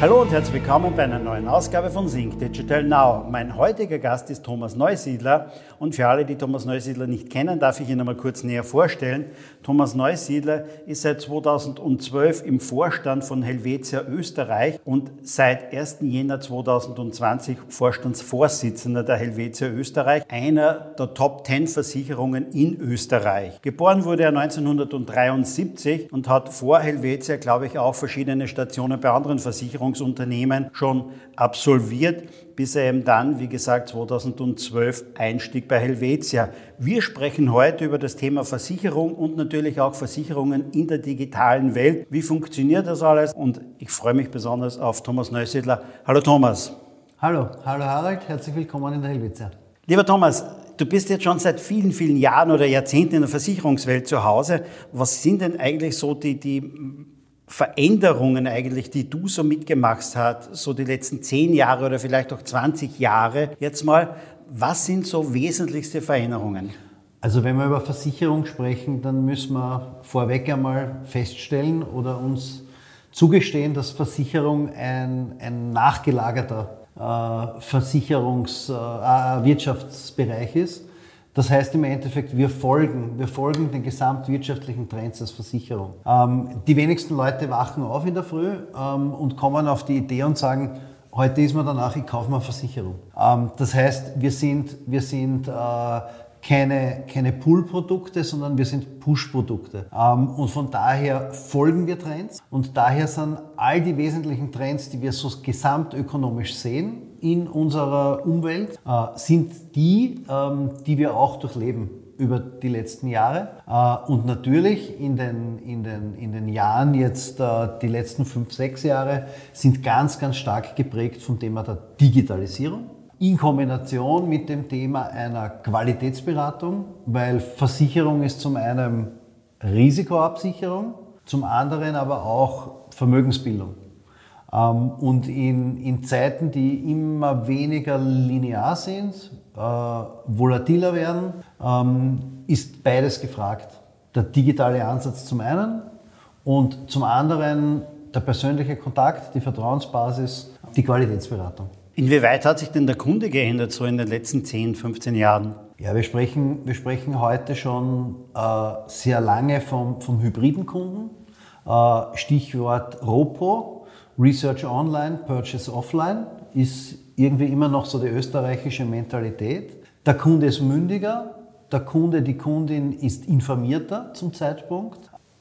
Hallo und herzlich willkommen bei einer neuen Ausgabe von Sync Digital Now. Mein heutiger Gast ist Thomas Neusiedler und für alle, die Thomas Neusiedler nicht kennen, darf ich ihn einmal kurz näher vorstellen. Thomas Neusiedler ist seit 2012 im Vorstand von Helvetia Österreich und seit 1. Jänner 2020 Vorstandsvorsitzender der Helvetia Österreich, einer der Top 10 Versicherungen in Österreich. Geboren wurde er 1973 und hat vor Helvetia, glaube ich, auch verschiedene Stationen bei anderen Versicherungen Versicherungsunternehmen schon absolviert, bis er eben dann, wie gesagt, 2012 einstieg bei Helvetia. Wir sprechen heute über das Thema Versicherung und natürlich auch Versicherungen in der digitalen Welt. Wie funktioniert das alles? Und ich freue mich besonders auf Thomas Neusiedler. Hallo Thomas. Hallo, hallo Harald, herzlich willkommen in der Helvetia. Lieber Thomas, du bist jetzt schon seit vielen, vielen Jahren oder Jahrzehnten in der Versicherungswelt zu Hause. Was sind denn eigentlich so die, die Veränderungen eigentlich, die du so mitgemacht hast, so die letzten zehn Jahre oder vielleicht auch 20 Jahre jetzt mal, was sind so wesentlichste Veränderungen? Also wenn wir über Versicherung sprechen, dann müssen wir vorweg einmal feststellen oder uns zugestehen, dass Versicherung ein, ein nachgelagerter äh, Versicherungswirtschaftsbereich äh, ist. Das heißt im Endeffekt, wir folgen, wir folgen den gesamtwirtschaftlichen Trends als Versicherung. Ähm, die wenigsten Leute wachen auf in der Früh ähm, und kommen auf die Idee und sagen, heute ist man danach, ich kaufe mal Versicherung. Ähm, das heißt, wir sind, wir sind äh, keine, keine Pull-Produkte, sondern wir sind Push-Produkte. Ähm, und von daher folgen wir Trends und daher sind all die wesentlichen Trends, die wir so gesamtökonomisch sehen, in unserer Umwelt äh, sind die, ähm, die wir auch durchleben über die letzten Jahre. Äh, und natürlich in den, in den, in den Jahren jetzt, äh, die letzten fünf, sechs Jahre, sind ganz, ganz stark geprägt vom Thema der Digitalisierung. In Kombination mit dem Thema einer Qualitätsberatung, weil Versicherung ist zum einen Risikoabsicherung, zum anderen aber auch Vermögensbildung. Ähm, und in, in Zeiten, die immer weniger linear sind, äh, volatiler werden, ähm, ist beides gefragt. Der digitale Ansatz zum einen und zum anderen der persönliche Kontakt, die Vertrauensbasis, die Qualitätsberatung. Inwieweit hat sich denn der Kunde geändert so in den letzten 10, 15 Jahren? Ja, wir sprechen, wir sprechen heute schon äh, sehr lange vom, vom hybriden Kunden. Äh, Stichwort ROPO, Research Online, Purchase Offline ist irgendwie immer noch so die österreichische Mentalität. Der Kunde ist mündiger, der Kunde, die Kundin ist informierter zum Zeitpunkt,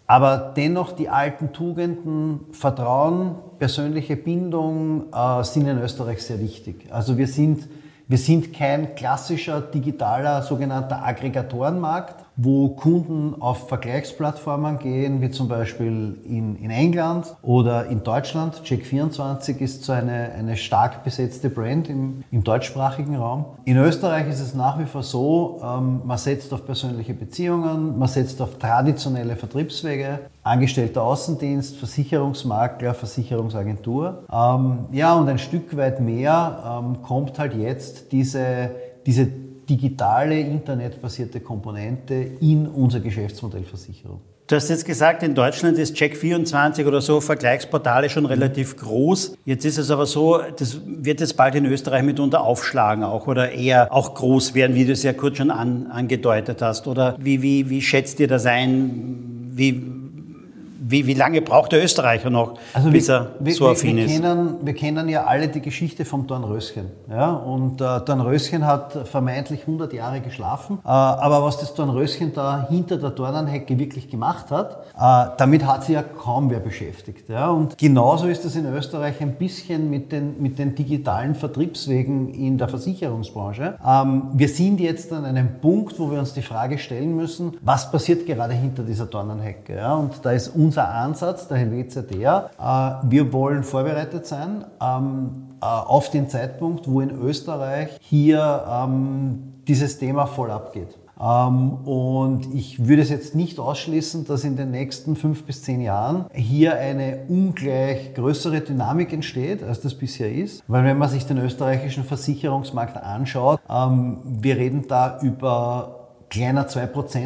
aber dennoch die alten Tugenden, Vertrauen, persönliche Bindung äh, sind in Österreich sehr wichtig. Also wir sind, wir sind kein klassischer digitaler sogenannter Aggregatorenmarkt, wo Kunden auf Vergleichsplattformen gehen, wie zum Beispiel in, in England oder in Deutschland. Check24 ist so eine, eine stark besetzte Brand im, im deutschsprachigen Raum. In Österreich ist es nach wie vor so, ähm, man setzt auf persönliche Beziehungen, man setzt auf traditionelle Vertriebswege, Angestellter Außendienst, Versicherungsmakler, Versicherungsagentur. Ähm, ja, und ein Stück weit mehr ähm, kommt halt jetzt diese, diese digitale, internetbasierte Komponente in unser Geschäftsmodell Versicherung. Du hast jetzt gesagt, in Deutschland ist Check24 oder so Vergleichsportale schon relativ groß. Jetzt ist es aber so, das wird jetzt bald in Österreich mitunter aufschlagen auch oder eher auch groß werden, wie du es ja kurz schon an, angedeutet hast. Oder wie, wie, wie schätzt ihr das ein? Wie, wie, wie lange braucht der Österreicher noch, also bis er wir, so affin wir, wir ist? Kennen, wir kennen ja alle die Geschichte vom Dornröschen. Ja? Und äh, Dornröschen hat vermeintlich 100 Jahre geschlafen. Äh, aber was das Dornröschen da hinter der Dornenhecke wirklich gemacht hat, äh, damit hat sich ja kaum wer beschäftigt. Ja? Und genauso ist es in Österreich ein bisschen mit den, mit den digitalen Vertriebswegen in der Versicherungsbranche. Ähm, wir sind jetzt an einem Punkt, wo wir uns die Frage stellen müssen, was passiert gerade hinter dieser Dornenhecke? Ja? Und da ist unser unser Ansatz der äh, wir wollen vorbereitet sein ähm, äh, auf den Zeitpunkt, wo in Österreich hier ähm, dieses Thema voll abgeht. Ähm, und ich würde es jetzt nicht ausschließen, dass in den nächsten fünf bis zehn Jahren hier eine ungleich größere Dynamik entsteht, als das bisher ist. Weil wenn man sich den österreichischen Versicherungsmarkt anschaut, wir reden da über kleiner 2%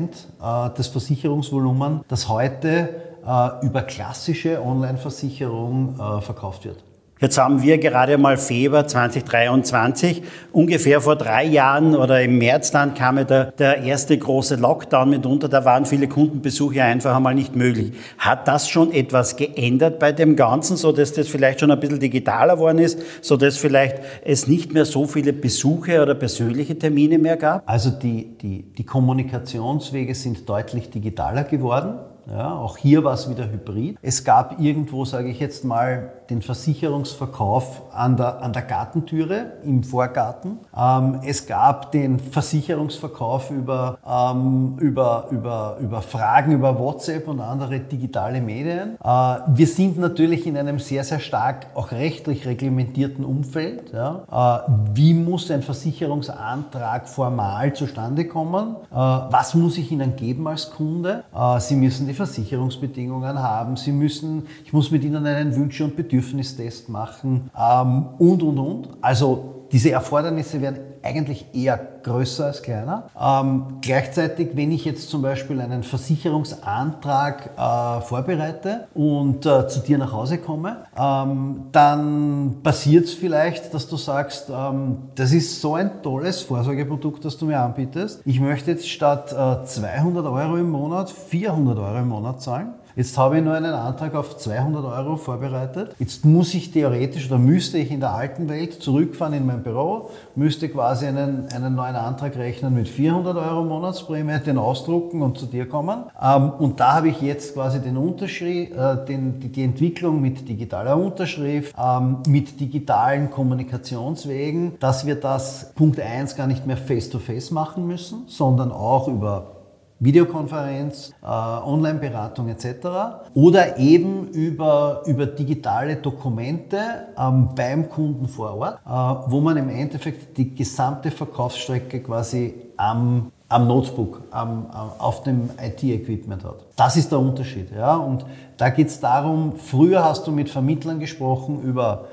äh, des Versicherungsvolumens, das heute äh, über klassische Online-Versicherung äh, verkauft wird. Jetzt haben wir gerade mal Februar 2023. Ungefähr vor drei Jahren oder im März dann kam ja der, der erste große Lockdown mitunter. Da waren viele Kundenbesuche einfach einmal nicht möglich. Hat das schon etwas geändert bei dem Ganzen, so dass das vielleicht schon ein bisschen digitaler geworden ist, so dass vielleicht es nicht mehr so viele Besuche oder persönliche Termine mehr gab? Also die, die, die Kommunikationswege sind deutlich digitaler geworden. Ja, auch hier war es wieder hybrid. Es gab irgendwo, sage ich jetzt mal, den Versicherungsverkauf an der, an der Gartentüre im Vorgarten. Ähm, es gab den Versicherungsverkauf über, ähm, über, über, über Fragen über WhatsApp und andere digitale Medien. Äh, wir sind natürlich in einem sehr, sehr stark auch rechtlich reglementierten Umfeld. Ja. Äh, wie muss ein Versicherungsantrag formal zustande kommen? Äh, was muss ich Ihnen geben als Kunde? Äh, Sie müssen die Versicherungsbedingungen haben. Sie müssen, ich muss mit Ihnen einen Wünsche- und Bedürfnistest machen ähm, und, und, und. Also diese Erfordernisse werden eigentlich eher größer als kleiner. Ähm, gleichzeitig, wenn ich jetzt zum Beispiel einen Versicherungsantrag äh, vorbereite und äh, zu dir nach Hause komme, ähm, dann passiert es vielleicht, dass du sagst, ähm, das ist so ein tolles Vorsorgeprodukt, das du mir anbietest. Ich möchte jetzt statt äh, 200 Euro im Monat 400 Euro im Monat zahlen. Jetzt habe ich nur einen Antrag auf 200 Euro vorbereitet. Jetzt muss ich theoretisch oder müsste ich in der alten Welt zurückfahren in mein Büro, müsste quasi einen, einen neuen Antrag rechnen mit 400 Euro Monatsprämie, den ausdrucken und zu dir kommen. Ähm, und da habe ich jetzt quasi den Unterschrift, äh, den, die Entwicklung mit digitaler Unterschrift, ähm, mit digitalen Kommunikationswegen, dass wir das Punkt 1 gar nicht mehr face-to-face -face machen müssen, sondern auch über Videokonferenz, äh, Online-Beratung etc. Oder eben über, über digitale Dokumente ähm, beim Kunden vor Ort, äh, wo man im Endeffekt die gesamte Verkaufsstrecke quasi am, am Notebook, am, auf dem IT-Equipment hat. Das ist der Unterschied. Ja? Und da geht es darum, früher hast du mit Vermittlern gesprochen über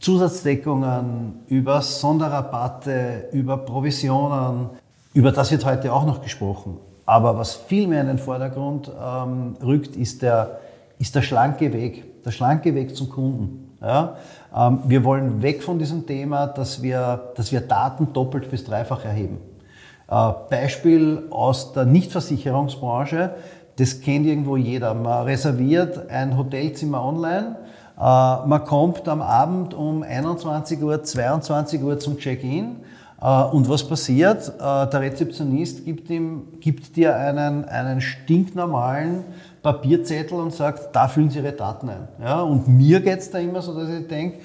Zusatzdeckungen, über Sonderrabatte, über Provisionen. Über das wird heute auch noch gesprochen. Aber was viel mehr in den Vordergrund ähm, rückt, ist der, ist der schlanke Weg, der schlanke Weg zum Kunden. Ja? Ähm, wir wollen weg von diesem Thema, dass wir, dass wir Daten doppelt bis dreifach erheben. Äh, Beispiel aus der Nichtversicherungsbranche, das kennt irgendwo jeder. Man reserviert ein Hotelzimmer online, äh, man kommt am Abend um 21 Uhr, 22 Uhr zum Check-in und was passiert? Äh, der Rezeptionist gibt, ihm, gibt dir einen, einen stinknormalen Papierzettel und sagt, da füllen Sie Ihre Daten ein. Ja, und mir geht es da immer so, dass ich denke,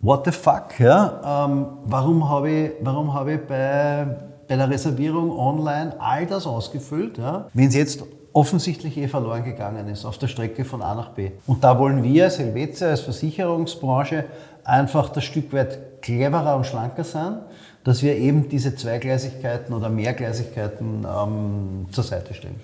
what the fuck? Ja? Ähm, warum habe ich, warum hab ich bei, bei der Reservierung online all das ausgefüllt, ja? wenn es jetzt offensichtlich eh verloren gegangen ist auf der Strecke von A nach B. Und da wollen wir als Helvetia, als Versicherungsbranche einfach das Stück weit cleverer und schlanker sein, dass wir eben diese Zweigleisigkeiten oder Mehrgleisigkeiten ähm, zur Seite stellen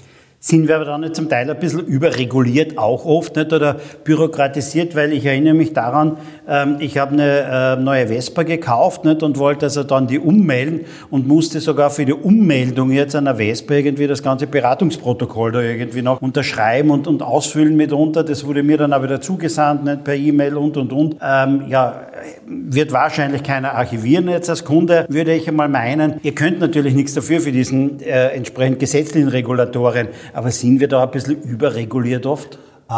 sind wir aber dann zum Teil ein bisschen überreguliert, auch oft nicht, oder bürokratisiert, weil ich erinnere mich daran, ähm, ich habe eine äh, neue Vespa gekauft nicht, und wollte also dann die ummelden und musste sogar für die Ummeldung jetzt einer Vespa irgendwie das ganze Beratungsprotokoll da irgendwie noch unterschreiben und, und ausfüllen mitunter. Das wurde mir dann aber wieder zugesandt, nicht per E-Mail und und und. Ähm, ja, wird wahrscheinlich keiner archivieren jetzt als Kunde, würde ich einmal meinen. Ihr könnt natürlich nichts dafür für diesen äh, entsprechend gesetzlichen Regulatorien. Aber sind wir da ein bisschen überreguliert oft? Äh,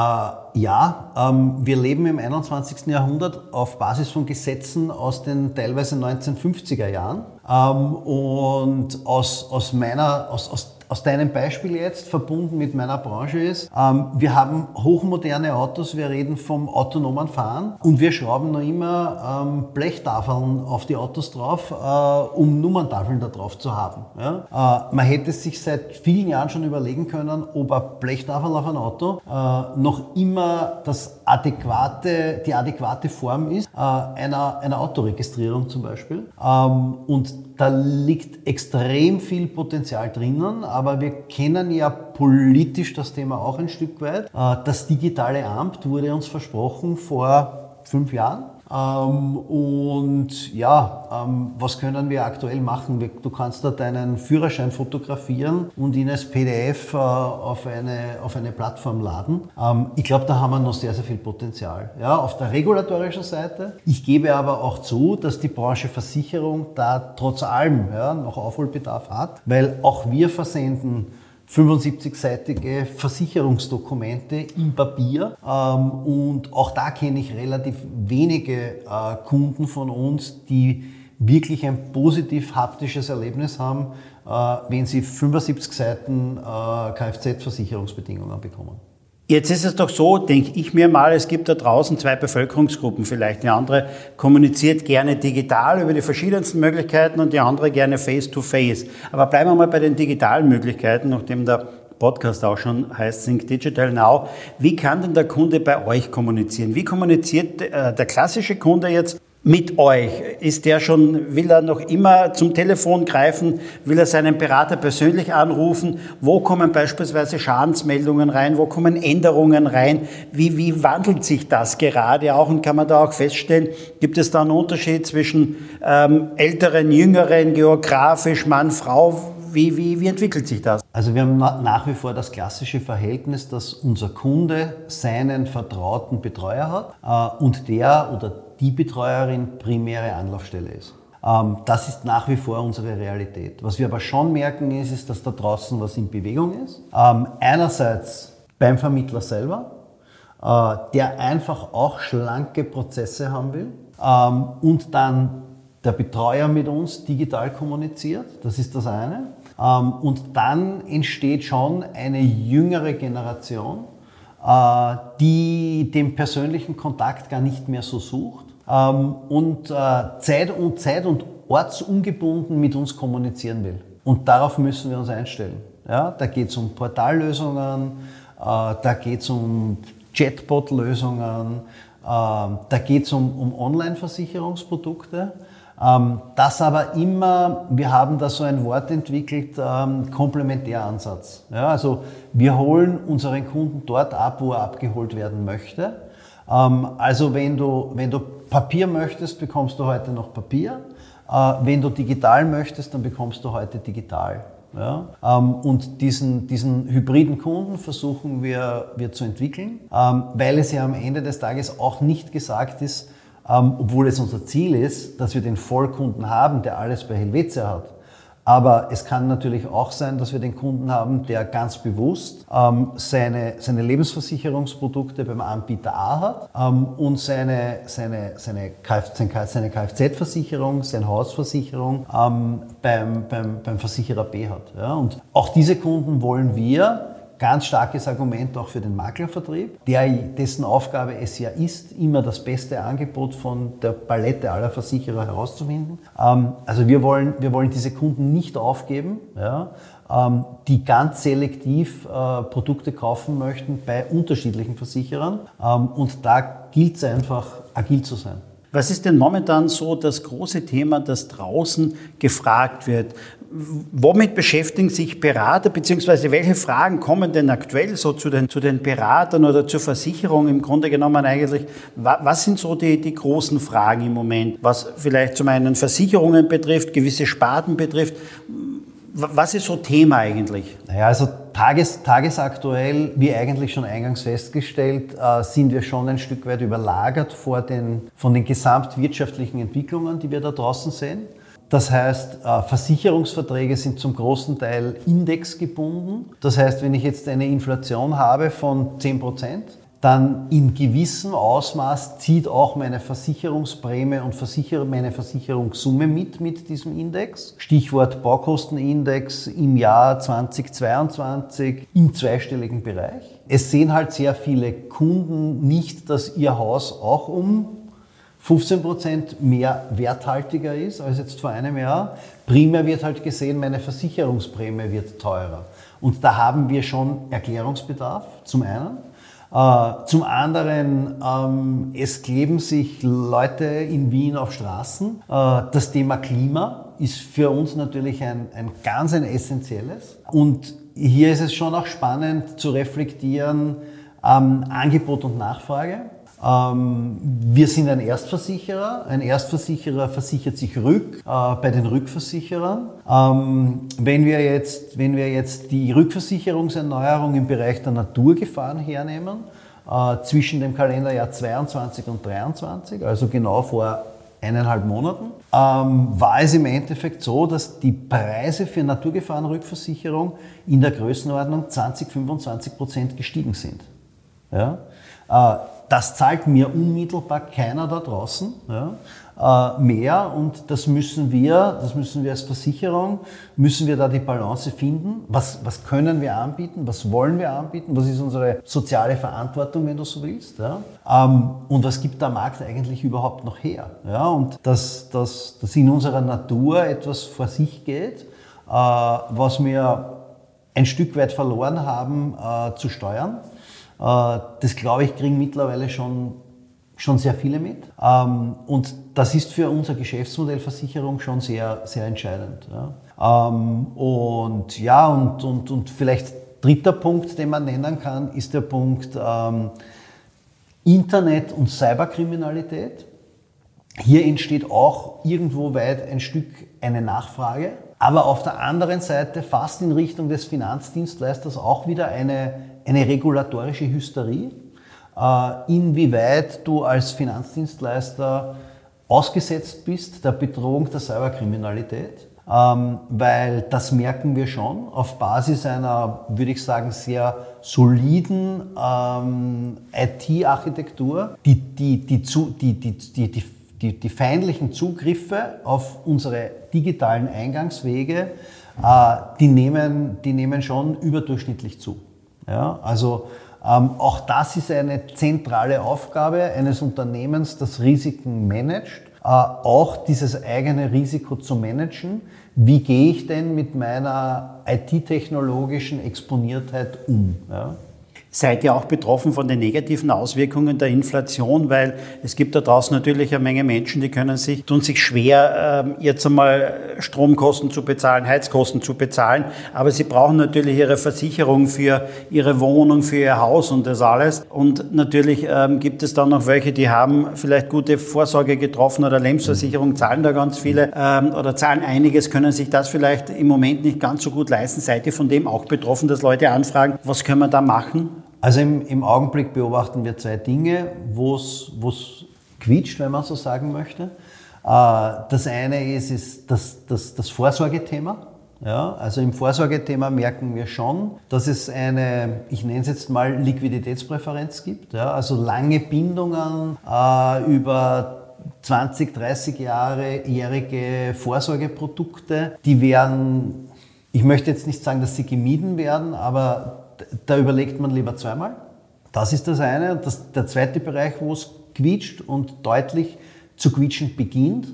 ja, ähm, wir leben im 21. Jahrhundert auf Basis von Gesetzen aus den teilweise 1950er Jahren. Ähm, und aus, aus meiner, aus, aus aus deinem Beispiel jetzt verbunden mit meiner Branche ist, ähm, wir haben hochmoderne Autos, wir reden vom autonomen Fahren und wir schrauben noch immer ähm, Blechtafeln auf die Autos drauf, äh, um Nummerntafeln da drauf zu haben. Ja? Äh, man hätte sich seit vielen Jahren schon überlegen können, ob eine Blechtafel auf ein Auto äh, noch immer das adäquate, die adäquate Form ist äh, einer, einer Autoregistrierung zum Beispiel. Ähm, und da liegt extrem viel Potenzial drinnen, aber wir kennen ja politisch das Thema auch ein Stück weit. Äh, das digitale Amt wurde uns versprochen vor fünf Jahren. Ähm, und ja, ähm, was können wir aktuell machen? Du kannst da deinen Führerschein fotografieren und ihn als PDF äh, auf, eine, auf eine Plattform laden. Ähm, ich glaube, da haben wir noch sehr, sehr viel Potenzial. Ja, auf der regulatorischen Seite. Ich gebe aber auch zu, dass die Branche Versicherung da trotz allem ja, noch Aufholbedarf hat, weil auch wir versenden 75-seitige Versicherungsdokumente im Papier. Ähm, und auch da kenne ich relativ wenige äh, Kunden von uns, die wirklich ein positiv haptisches Erlebnis haben, äh, wenn sie 75 Seiten äh, Kfz-Versicherungsbedingungen bekommen. Jetzt ist es doch so, denke ich mir mal, es gibt da draußen zwei Bevölkerungsgruppen vielleicht. Die andere kommuniziert gerne digital über die verschiedensten Möglichkeiten und die andere gerne face-to-face. -face. Aber bleiben wir mal bei den digitalen Möglichkeiten, nachdem der Podcast auch schon heißt Think Digital Now. Wie kann denn der Kunde bei euch kommunizieren? Wie kommuniziert äh, der klassische Kunde jetzt mit euch? Ist der schon, will er noch immer zum Telefon greifen? Will er seinen Berater persönlich anrufen? Wo kommen beispielsweise Schadensmeldungen rein? Wo kommen Änderungen rein? Wie, wie wandelt sich das gerade auch? Und kann man da auch feststellen, gibt es da einen Unterschied zwischen ähm, älteren, jüngeren, geografisch, Mann, Frau? Wie, wie, wie entwickelt sich das? Also wir haben nach wie vor das klassische Verhältnis, dass unser Kunde seinen vertrauten Betreuer hat äh, und der oder die Betreuerin primäre Anlaufstelle ist. Ähm, das ist nach wie vor unsere Realität. Was wir aber schon merken ist, ist, dass da draußen was in Bewegung ist. Ähm, einerseits beim Vermittler selber, äh, der einfach auch schlanke Prozesse haben will ähm, und dann der Betreuer mit uns digital kommuniziert. Das ist das eine. Und dann entsteht schon eine jüngere Generation, äh, die den persönlichen Kontakt gar nicht mehr so sucht und äh, Zeit und Zeit und ortsungebunden mit uns kommunizieren will. Und darauf müssen wir uns einstellen. Ja, da geht es um Portallösungen, äh, da geht es um Chatbot-Lösungen, da geht es um, um Online-Versicherungsprodukte. Ähm, das aber immer, wir haben da so ein Wort entwickelt, ähm, Komplementäransatz. Ja, also wir holen unseren Kunden dort ab, wo er abgeholt werden möchte. Ähm, also wenn du, wenn du Papier möchtest, bekommst du heute noch Papier. Äh, wenn du digital möchtest, dann bekommst du heute digital. Ja? Ähm, und diesen, diesen hybriden Kunden versuchen wir, wir zu entwickeln, ähm, weil es ja am Ende des Tages auch nicht gesagt ist, ähm, obwohl es unser Ziel ist, dass wir den Vollkunden haben, der alles bei Helvetia hat. Aber es kann natürlich auch sein, dass wir den Kunden haben, der ganz bewusst ähm, seine, seine Lebensversicherungsprodukte beim Anbieter A hat ähm, und seine, seine, seine, Kfz, seine Kfz-Versicherung, seine Hausversicherung ähm, beim, beim, beim Versicherer B hat. Ja? Und auch diese Kunden wollen wir Ganz starkes Argument auch für den Maklervertrieb, der, dessen Aufgabe es ja ist, immer das beste Angebot von der Palette aller Versicherer herauszufinden. Ähm, also wir wollen, wir wollen diese Kunden nicht aufgeben, ja, ähm, die ganz selektiv äh, Produkte kaufen möchten bei unterschiedlichen Versicherern. Ähm, und da gilt es einfach, agil zu sein. Was ist denn momentan so das große Thema, das draußen gefragt wird? Womit beschäftigen sich Berater, beziehungsweise welche Fragen kommen denn aktuell so zu den, zu den Beratern oder zur Versicherung im Grunde genommen eigentlich? Was sind so die, die großen Fragen im Moment, was vielleicht zum einen Versicherungen betrifft, gewisse Sparten betrifft? Was ist so Thema eigentlich? Naja, also tages, tagesaktuell, wie eigentlich schon eingangs festgestellt, äh, sind wir schon ein Stück weit überlagert vor den, von den gesamtwirtschaftlichen Entwicklungen, die wir da draußen sehen. Das heißt, äh, Versicherungsverträge sind zum großen Teil indexgebunden. Das heißt, wenn ich jetzt eine Inflation habe von 10 Prozent, dann in gewissem Ausmaß zieht auch meine Versicherungsprämie und meine Versicherungssumme mit mit diesem Index. Stichwort Baukostenindex im Jahr 2022 im zweistelligen Bereich. Es sehen halt sehr viele Kunden nicht, dass ihr Haus auch um 15 Prozent mehr werthaltiger ist als jetzt vor einem Jahr. Primär wird halt gesehen, meine Versicherungsprämie wird teurer. Und da haben wir schon Erklärungsbedarf, zum einen. Äh, zum anderen, ähm, es kleben sich Leute in Wien auf Straßen. Äh, das Thema Klima ist für uns natürlich ein, ein ganz ein essentielles. Und hier ist es schon auch spannend zu reflektieren, ähm, Angebot und Nachfrage. Ähm, wir sind ein Erstversicherer. Ein Erstversicherer versichert sich rück äh, bei den Rückversicherern. Ähm, wenn, wir jetzt, wenn wir jetzt die Rückversicherungserneuerung im Bereich der Naturgefahren hernehmen, äh, zwischen dem Kalenderjahr 22 und 23, also genau vor eineinhalb Monaten, ähm, war es im Endeffekt so, dass die Preise für Naturgefahrenrückversicherung in der Größenordnung 20, 25 Prozent gestiegen sind. Ja? Äh, das zahlt mir unmittelbar keiner da draußen ja, äh, mehr und das müssen wir, das müssen wir als Versicherung, müssen wir da die Balance finden. Was, was können wir anbieten? Was wollen wir anbieten? Was ist unsere soziale Verantwortung, wenn du so willst? Ja? Ähm, und was gibt der Markt eigentlich überhaupt noch her? Ja, und dass, dass, dass in unserer Natur etwas vor sich geht, äh, was wir ein Stück weit verloren haben äh, zu steuern. Äh, das glaube ich, kriegen mittlerweile schon, schon sehr viele mit. Ähm, und das ist für unser Geschäftsmodell Versicherung schon sehr, sehr entscheidend. Ähm, und ja, und, und, und vielleicht dritter Punkt, den man nennen kann, ist der Punkt ähm, Internet- und Cyberkriminalität. Hier entsteht auch irgendwo weit ein Stück eine Nachfrage, aber auf der anderen Seite fast in Richtung des Finanzdienstleisters auch wieder eine, eine regulatorische Hysterie, äh, inwieweit du als Finanzdienstleister ausgesetzt bist der Bedrohung der Cyberkriminalität. Ähm, weil das merken wir schon auf Basis einer, würde ich sagen, sehr soliden ähm, IT-Architektur, die die, die, die, die, die, die, feindlichen Zugriffe auf unsere digitalen Eingangswege, äh, die, nehmen, die nehmen schon überdurchschnittlich zu. Ja, also ähm, auch das ist eine zentrale Aufgabe eines Unternehmens, das Risiken managt, äh, auch dieses eigene Risiko zu managen. Wie gehe ich denn mit meiner IT-technologischen Exponiertheit um? Ja? Seid ihr auch betroffen von den negativen Auswirkungen der Inflation? Weil es gibt da draußen natürlich eine Menge Menschen, die können sich, tun sich schwer, ähm, jetzt einmal Stromkosten zu bezahlen, Heizkosten zu bezahlen. Aber sie brauchen natürlich ihre Versicherung für ihre Wohnung, für ihr Haus und das alles. Und natürlich ähm, gibt es dann noch welche, die haben vielleicht gute Vorsorge getroffen oder Lebensversicherung, zahlen da ganz viele ähm, oder zahlen einiges, können sich das vielleicht im Moment nicht ganz so gut leisten. Seid ihr von dem auch betroffen, dass Leute anfragen, was können wir da machen? Also im, im Augenblick beobachten wir zwei Dinge, wo es quietscht, wenn man so sagen möchte. Äh, das eine ist, ist das, das, das Vorsorgethema. Ja, also im Vorsorgethema merken wir schon, dass es eine, ich nenne es jetzt mal Liquiditätspräferenz gibt. Ja, also lange Bindungen äh, über 20, 30 Jahre jährige Vorsorgeprodukte, die werden, ich möchte jetzt nicht sagen, dass sie gemieden werden, aber da überlegt man lieber zweimal. Das ist das eine. Das, der zweite Bereich, wo es quietscht und deutlich zu quietschen beginnt,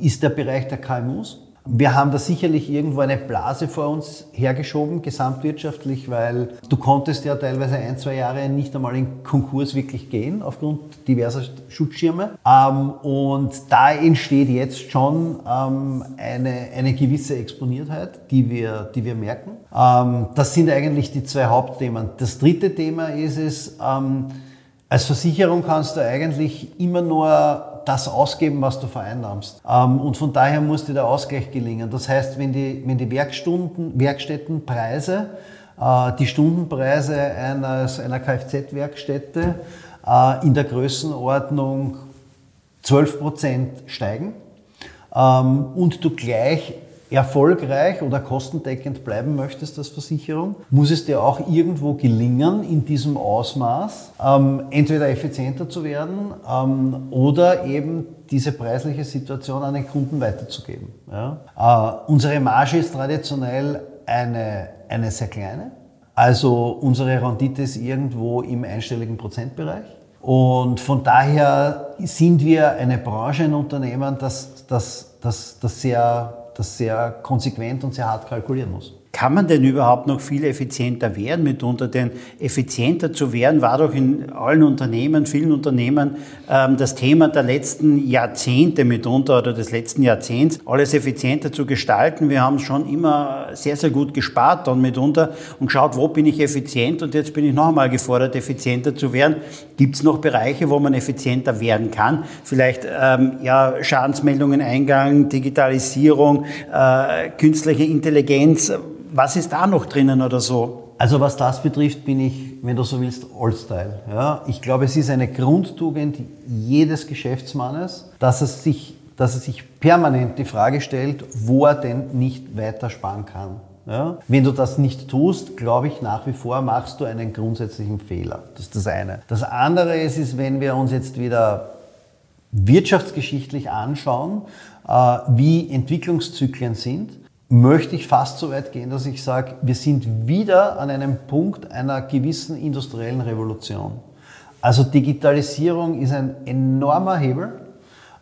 ist der Bereich der KMUs. Wir haben da sicherlich irgendwo eine Blase vor uns hergeschoben, gesamtwirtschaftlich, weil du konntest ja teilweise ein, zwei Jahre nicht einmal in Konkurs wirklich gehen, aufgrund diverser Schutzschirme. Ähm, und da entsteht jetzt schon ähm, eine, eine gewisse Exponiertheit, die wir, die wir merken. Ähm, das sind eigentlich die zwei Hauptthemen. Das dritte Thema ist es, als Versicherung kannst du eigentlich immer nur das ausgeben, was du vereinnahmst. Ähm, und von daher muss dir der Ausgleich gelingen. Das heißt, wenn die, wenn die Werkstunden, Werkstättenpreise, äh, die Stundenpreise eines, einer Kfz-Werkstätte äh, in der Größenordnung 12 Prozent steigen ähm, und du gleich erfolgreich oder kostendeckend bleiben möchtest als Versicherung, muss es dir auch irgendwo gelingen, in diesem Ausmaß ähm, entweder effizienter zu werden ähm, oder eben diese preisliche Situation an den Kunden weiterzugeben. Ja? Äh, unsere Marge ist traditionell eine, eine sehr kleine. Also unsere Rendite ist irgendwo im einstelligen Prozentbereich. Und von daher sind wir eine Branche, ein Unternehmen, das, das, das, das, sehr, das sehr konsequent und sehr hart kalkulieren muss. Kann man denn überhaupt noch viel effizienter werden? Mitunter denn effizienter zu werden, war doch in allen Unternehmen, vielen Unternehmen ähm, das Thema der letzten Jahrzehnte mitunter oder des letzten Jahrzehnts, alles effizienter zu gestalten. Wir haben schon immer sehr, sehr gut gespart dann mitunter und geschaut, wo bin ich effizient und jetzt bin ich noch einmal gefordert, effizienter zu werden. Gibt es noch Bereiche, wo man effizienter werden kann? Vielleicht ähm, ja, Schadensmeldungen, Eingang, Digitalisierung, äh, künstliche Intelligenz was ist da noch drinnen oder so? Also was das betrifft, bin ich, wenn du so willst, All-Style. Ja, ich glaube, es ist eine Grundtugend jedes Geschäftsmannes, dass er sich, dass er sich permanent die Frage stellt, wo er denn nicht weiter sparen kann. Ja? Wenn du das nicht tust, glaube ich, nach wie vor machst du einen grundsätzlichen Fehler. Das ist das eine. Das andere ist, ist wenn wir uns jetzt wieder wirtschaftsgeschichtlich anschauen, äh, wie Entwicklungszyklen sind, möchte ich fast so weit gehen, dass ich sage, wir sind wieder an einem Punkt einer gewissen industriellen Revolution. Also Digitalisierung ist ein enormer Hebel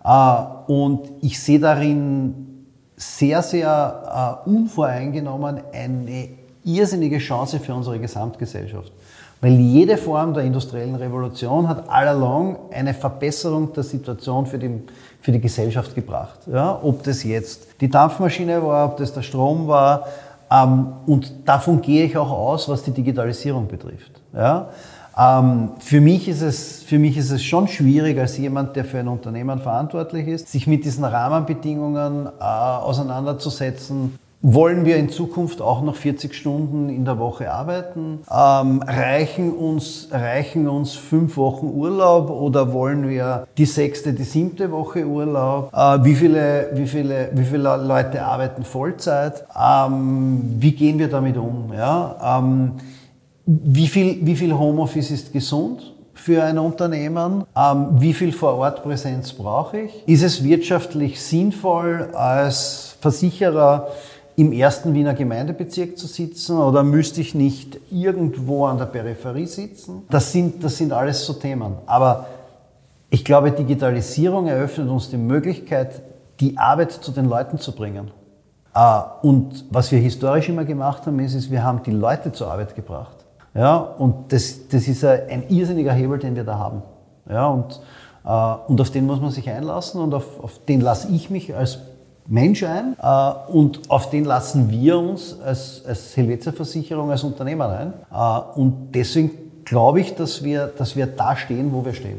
äh, und ich sehe darin sehr, sehr äh, unvoreingenommen eine irrsinnige Chance für unsere Gesamtgesellschaft. Weil jede Form der industriellen Revolution hat all along eine Verbesserung der Situation für die, für die Gesellschaft gebracht. Ja, ob das jetzt die Dampfmaschine war, ob das der Strom war. Ähm, und davon gehe ich auch aus, was die Digitalisierung betrifft. Ja, ähm, für, mich ist es, für mich ist es schon schwierig, als jemand, der für ein Unternehmen verantwortlich ist, sich mit diesen Rahmenbedingungen äh, auseinanderzusetzen, wollen wir in Zukunft auch noch 40 Stunden in der Woche arbeiten? Ähm, reichen, uns, reichen uns fünf Wochen Urlaub oder wollen wir die sechste, die siebte Woche Urlaub? Äh, wie, viele, wie, viele, wie viele Leute arbeiten Vollzeit? Ähm, wie gehen wir damit um? Ja? Ähm, wie, viel, wie viel Homeoffice ist gesund? für ein Unternehmen? Ähm, wie viel Vorortpräsenz brauche ich? Ist es wirtschaftlich sinnvoll, als Versicherer im ersten Wiener Gemeindebezirk zu sitzen oder müsste ich nicht irgendwo an der Peripherie sitzen? Das sind, das sind alles so Themen. Aber ich glaube, Digitalisierung eröffnet uns die Möglichkeit, die Arbeit zu den Leuten zu bringen. Äh, und was wir historisch immer gemacht haben, ist, ist wir haben die Leute zur Arbeit gebracht. Ja, und das, das ist ein irrsinniger Hebel, den wir da haben. Ja, und, äh, und auf den muss man sich einlassen und auf, auf den lasse ich mich als Mensch ein äh, und auf den lassen wir uns als, als Helvetia Versicherung, als Unternehmer ein. Äh, und deswegen glaube ich, dass wir, dass wir da stehen, wo wir stehen.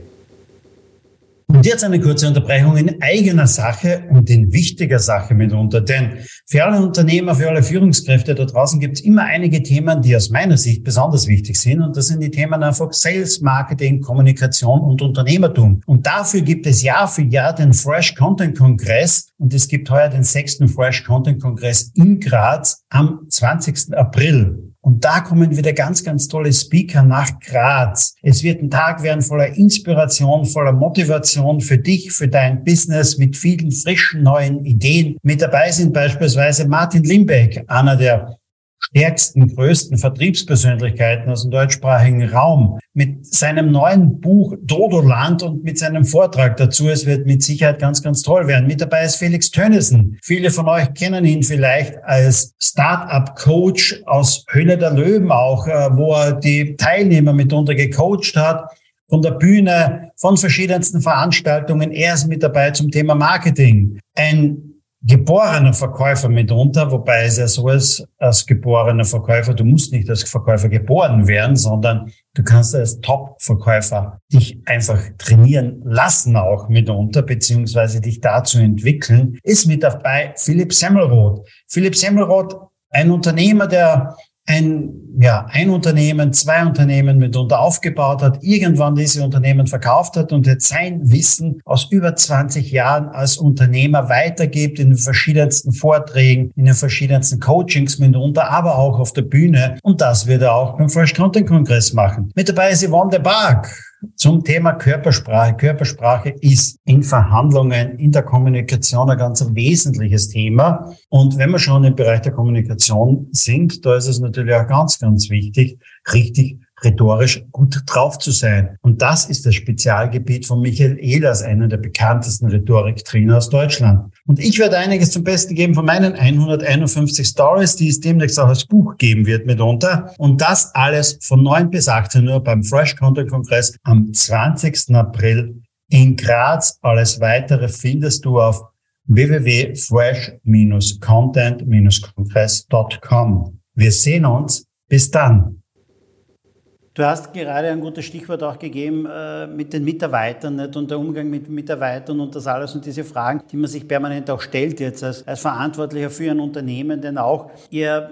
Und jetzt eine kurze Unterbrechung in eigener Sache und in wichtiger Sache mitunter. Denn für alle Unternehmer, für alle Führungskräfte da draußen gibt es immer einige Themen, die aus meiner Sicht besonders wichtig sind. Und das sind die Themen einfach Sales, Marketing, Kommunikation und Unternehmertum. Und dafür gibt es Jahr für Jahr den Fresh Content Kongress. Und es gibt heuer den sechsten Fresh Content Kongress in Graz am 20. April. Und da kommen wieder ganz, ganz tolle Speaker nach Graz. Es wird ein Tag werden voller Inspiration, voller Motivation für dich, für dein Business mit vielen frischen neuen Ideen. Mit dabei sind beispielsweise Martin Limbeck, einer der stärksten, größten Vertriebspersönlichkeiten aus dem deutschsprachigen Raum. Mit seinem neuen Buch Dodoland und mit seinem Vortrag dazu. Es wird mit Sicherheit ganz, ganz toll werden. Mit dabei ist Felix Tönnissen. Viele von euch kennen ihn vielleicht als Startup-Coach aus Höhle der Löwen auch, äh, wo er die Teilnehmer mitunter gecoacht hat von der Bühne, von verschiedensten Veranstaltungen. Er ist mit dabei zum Thema Marketing. Ein geborener Verkäufer mitunter, wobei es ja so ist, als geborener Verkäufer, du musst nicht als Verkäufer geboren werden, sondern du kannst als Top-Verkäufer dich einfach trainieren lassen auch mitunter, beziehungsweise dich dazu entwickeln, ist mit dabei Philipp Semmelroth. Philipp Semmelroth, ein Unternehmer, der ein, ja, ein Unternehmen, zwei Unternehmen mitunter aufgebaut hat, irgendwann diese Unternehmen verkauft hat und jetzt sein Wissen aus über 20 Jahren als Unternehmer weitergibt in den verschiedensten Vorträgen, in den verschiedensten Coachings mitunter, aber auch auf der Bühne. Und das wird er auch beim Fresh Content Kongress machen. Mit dabei ist Yvonne de Barg zum Thema Körpersprache. Körpersprache ist in Verhandlungen, in der Kommunikation ein ganz wesentliches Thema. Und wenn wir schon im Bereich der Kommunikation sind, da ist es natürlich auch ganz, ganz wichtig, richtig rhetorisch gut drauf zu sein. Und das ist das Spezialgebiet von Michael Ehlers, einer der bekanntesten Rhetoriktrainer aus Deutschland. Und ich werde einiges zum Besten geben von meinen 151 Stories, die es demnächst auch als Buch geben wird mitunter. Und das alles von 9 bis 18 Uhr beim Fresh Content Kongress am 20. April in Graz. Alles weitere findest du auf www.fresh-content-kongress.com. Wir sehen uns. Bis dann. Du hast gerade ein gutes Stichwort auch gegeben äh, mit den Mitarbeitern nicht? und der Umgang mit Mitarbeitern und das alles und diese Fragen, die man sich permanent auch stellt jetzt als, als Verantwortlicher für ein Unternehmen, denn auch ihr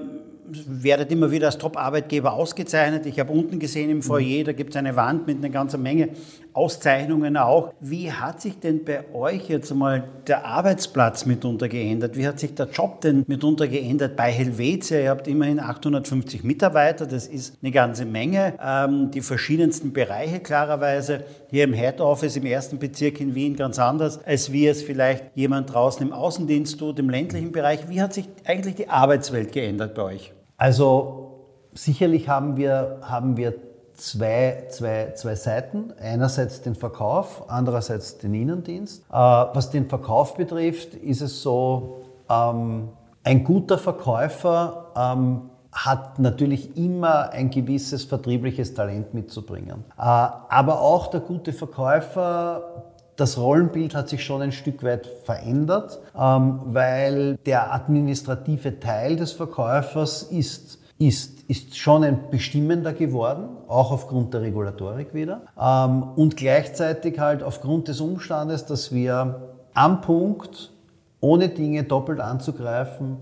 werdet immer wieder als Top-Arbeitgeber ausgezeichnet. Ich habe unten gesehen im Foyer, da gibt es eine Wand mit einer ganzen Menge Auszeichnungen auch. Wie hat sich denn bei euch jetzt mal der Arbeitsplatz mitunter geändert? Wie hat sich der Job denn mitunter geändert bei Helvetia? Ihr habt immerhin 850 Mitarbeiter, das ist eine ganze Menge. Ähm, die verschiedensten Bereiche klarerweise. Hier im Head Office im ersten Bezirk in Wien ganz anders, als wie es vielleicht jemand draußen im Außendienst tut, im ländlichen Bereich. Wie hat sich eigentlich die Arbeitswelt geändert bei euch? Also sicherlich haben wir, haben wir zwei, zwei, zwei Seiten. Einerseits den Verkauf, andererseits den Innendienst. Äh, was den Verkauf betrifft, ist es so, ähm, ein guter Verkäufer ähm, hat natürlich immer ein gewisses vertriebliches Talent mitzubringen. Äh, aber auch der gute Verkäufer das Rollenbild hat sich schon ein Stück weit verändert, ähm, weil der administrative Teil des Verkäufers ist, ist, ist schon ein bestimmender geworden, auch aufgrund der Regulatorik wieder. Ähm, und gleichzeitig halt aufgrund des Umstandes, dass wir am Punkt, ohne Dinge doppelt anzugreifen,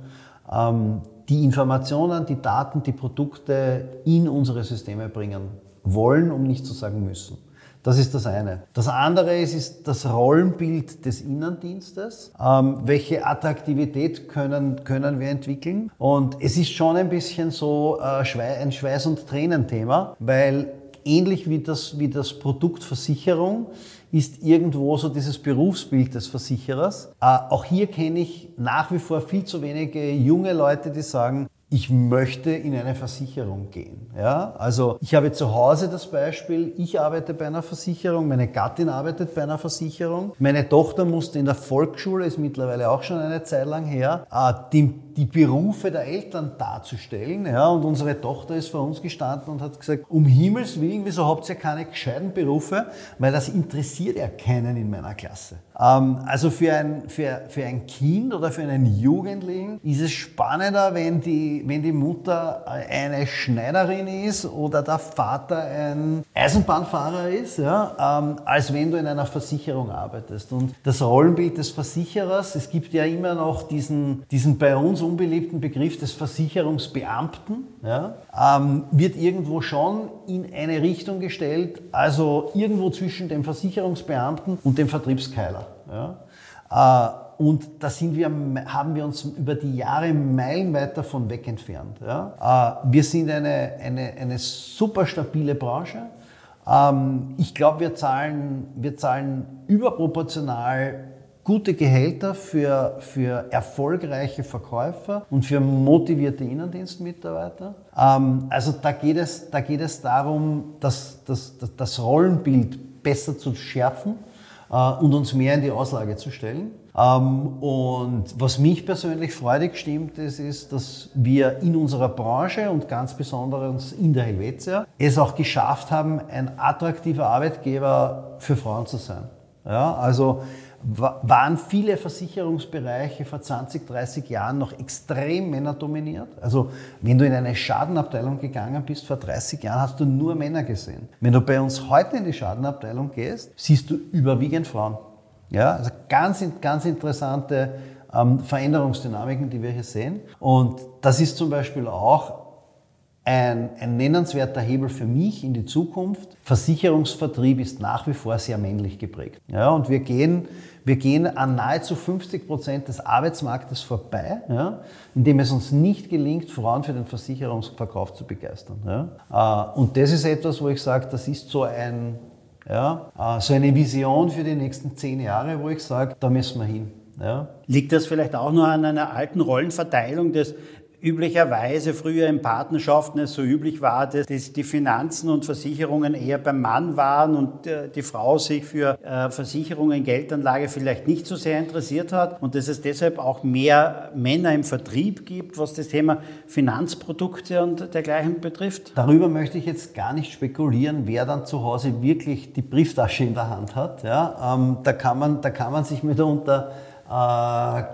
ähm, die Informationen, die Daten, die Produkte in unsere Systeme bringen wollen, um nicht zu sagen müssen. Das ist das eine. Das andere ist, ist das Rollenbild des Innendienstes. Ähm, welche Attraktivität können, können wir entwickeln? Und es ist schon ein bisschen so äh, ein Schweiß- und Tränenthema, weil ähnlich wie das, wie das Produkt Versicherung ist irgendwo so dieses Berufsbild des Versicherers. Äh, auch hier kenne ich nach wie vor viel zu wenige junge Leute, die sagen, ich möchte in eine Versicherung gehen. Ja? Also ich habe zu Hause das Beispiel, ich arbeite bei einer Versicherung, meine Gattin arbeitet bei einer Versicherung, meine Tochter musste in der Volksschule, ist mittlerweile auch schon eine Zeit lang her, äh, die, die Berufe der Eltern darzustellen. Ja? Und unsere Tochter ist vor uns gestanden und hat gesagt, um Himmels Willen, wieso habt ihr keine gescheiten Berufe? Weil das interessiert ja keinen in meiner Klasse. Ähm, also für ein, für, für ein Kind oder für einen Jugendlichen ist es spannender, wenn die, wenn die Mutter eine Schneiderin ist oder der Vater ein Eisenbahnfahrer ist, ja, ähm, als wenn du in einer Versicherung arbeitest. Und das Rollenbild des Versicherers, es gibt ja immer noch diesen, diesen bei uns unbeliebten Begriff des Versicherungsbeamten, ja, ähm, wird irgendwo schon in eine Richtung gestellt, also irgendwo zwischen dem Versicherungsbeamten und dem Vertriebskeiler. Ja? Äh, und da sind wir, haben wir uns über die Jahre meilenweit davon weg entfernt. Ja? Äh, wir sind eine, eine, eine super stabile Branche. Ähm, ich glaube, wir zahlen, wir zahlen überproportional gute Gehälter für, für erfolgreiche Verkäufer und für motivierte Innendienstmitarbeiter. Ähm, also da geht, es, da geht es darum, das, das, das Rollenbild besser zu schärfen und uns mehr in die Auslage zu stellen. Ähm, und was mich persönlich freudig stimmt, ist, ist, dass wir in unserer Branche und ganz besonders in der Helvetia es auch geschafft haben, ein attraktiver Arbeitgeber für Frauen zu sein. Ja, also waren viele Versicherungsbereiche vor 20, 30 Jahren noch extrem männerdominiert. Also wenn du in eine Schadenabteilung gegangen bist vor 30 Jahren, hast du nur Männer gesehen. Wenn du bei uns heute in die Schadenabteilung gehst, siehst du überwiegend Frauen. Ja, also ganz, ganz interessante ähm, Veränderungsdynamiken, die wir hier sehen. Und das ist zum Beispiel auch ein, ein nennenswerter Hebel für mich in die Zukunft. Versicherungsvertrieb ist nach wie vor sehr männlich geprägt. Ja, und wir gehen, wir gehen an nahezu 50 Prozent des Arbeitsmarktes vorbei, ja, indem es uns nicht gelingt, Frauen für den Versicherungsverkauf zu begeistern. Ja. Äh, und das ist etwas, wo ich sage, das ist so ein, ja, äh, so eine Vision für die nächsten zehn Jahre, wo ich sage, da müssen wir hin. Ja. Liegt das vielleicht auch nur an einer alten Rollenverteilung des üblicherweise früher in Partnerschaften es so üblich war, dass die Finanzen und Versicherungen eher beim Mann waren und äh, die Frau sich für äh, Versicherungen, Geldanlage vielleicht nicht so sehr interessiert hat und dass es deshalb auch mehr Männer im Vertrieb gibt, was das Thema Finanzprodukte und dergleichen betrifft? Darüber möchte ich jetzt gar nicht spekulieren, wer dann zu Hause wirklich die Brieftasche in der Hand hat. Ja, ähm, da, kann man, da kann man sich mitunter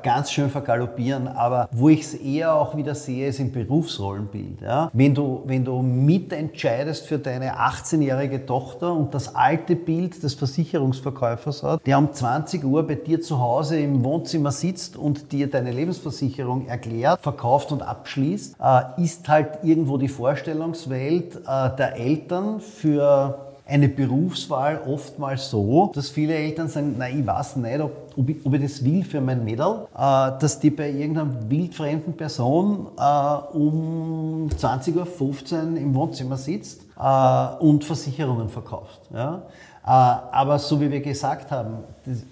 ganz schön vergaloppieren. Aber wo ich es eher auch wieder sehe, ist im Berufsrollenbild. Ja? Wenn, du, wenn du mitentscheidest für deine 18-jährige Tochter und das alte Bild des Versicherungsverkäufers hat, der um 20 Uhr bei dir zu Hause im Wohnzimmer sitzt und dir deine Lebensversicherung erklärt, verkauft und abschließt, äh, ist halt irgendwo die Vorstellungswelt äh, der Eltern für eine Berufswahl oftmals so, dass viele Eltern sagen, nein, ich weiß nicht, ob, ob, ich, ob ich das will für mein Mädel, äh, dass die bei irgendeiner wildfremden Person äh, um 20.15 Uhr im Wohnzimmer sitzt äh, und Versicherungen verkauft. Ja? Äh, aber so wie wir gesagt haben,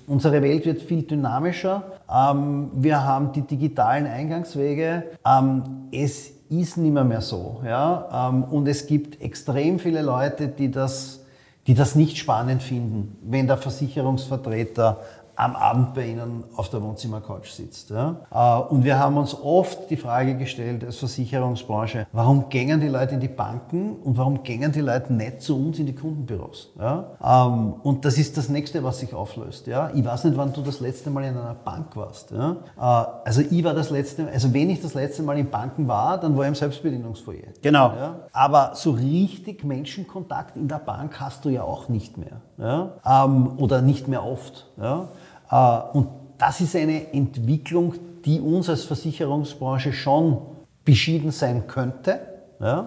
unsere Welt wird viel dynamischer. Ähm, wir haben die digitalen Eingangswege. Ähm, es ist nicht mehr, mehr so. Ähm, und es gibt extrem viele Leute, die das die das nicht spannend finden, wenn der Versicherungsvertreter am Abend bei Ihnen auf der Wohnzimmercouch sitzt. Ja? Äh, und wir haben uns oft die Frage gestellt als Versicherungsbranche, warum gängen die Leute in die Banken und warum gängen die Leute nicht zu uns in die Kundenbüros? Ja? Ähm, und das ist das Nächste, was sich auflöst. Ja? Ich weiß nicht, wann du das letzte Mal in einer Bank warst. Ja? Äh, also ich war das letzte, also wenn ich das letzte Mal in Banken war, dann war ich im Selbstbedienungsfoyer. Genau. Ja? Aber so richtig Menschenkontakt in der Bank hast du ja auch nicht mehr. Ja? Ähm, oder nicht mehr oft. Ja? Äh, und das ist eine Entwicklung, die uns als Versicherungsbranche schon beschieden sein könnte. Äh,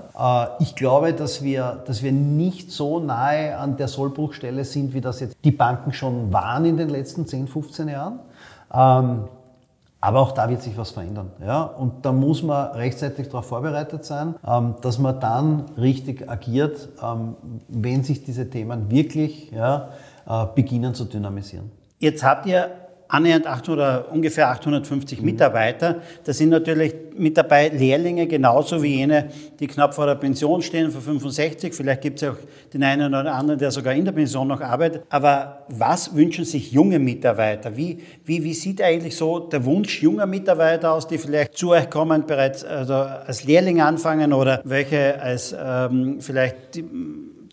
ich glaube, dass wir, dass wir nicht so nahe an der Sollbruchstelle sind, wie das jetzt die Banken schon waren in den letzten 10, 15 Jahren. Ähm, aber auch da wird sich was verändern. Ja? Und da muss man rechtzeitig darauf vorbereitet sein, ähm, dass man dann richtig agiert, wenn sich diese Themen wirklich ja, äh, beginnen zu dynamisieren. Jetzt habt ihr annähernd 800, ungefähr 850 Mitarbeiter. Das sind natürlich mit dabei Lehrlinge, genauso wie jene, die knapp vor der Pension stehen, für 65. Vielleicht gibt es auch den einen oder anderen, der sogar in der Pension noch arbeitet. Aber was wünschen sich junge Mitarbeiter? Wie, wie, wie sieht eigentlich so der Wunsch junger Mitarbeiter aus, die vielleicht zu euch kommen, bereits also als Lehrling anfangen oder welche als ähm, vielleicht... Die,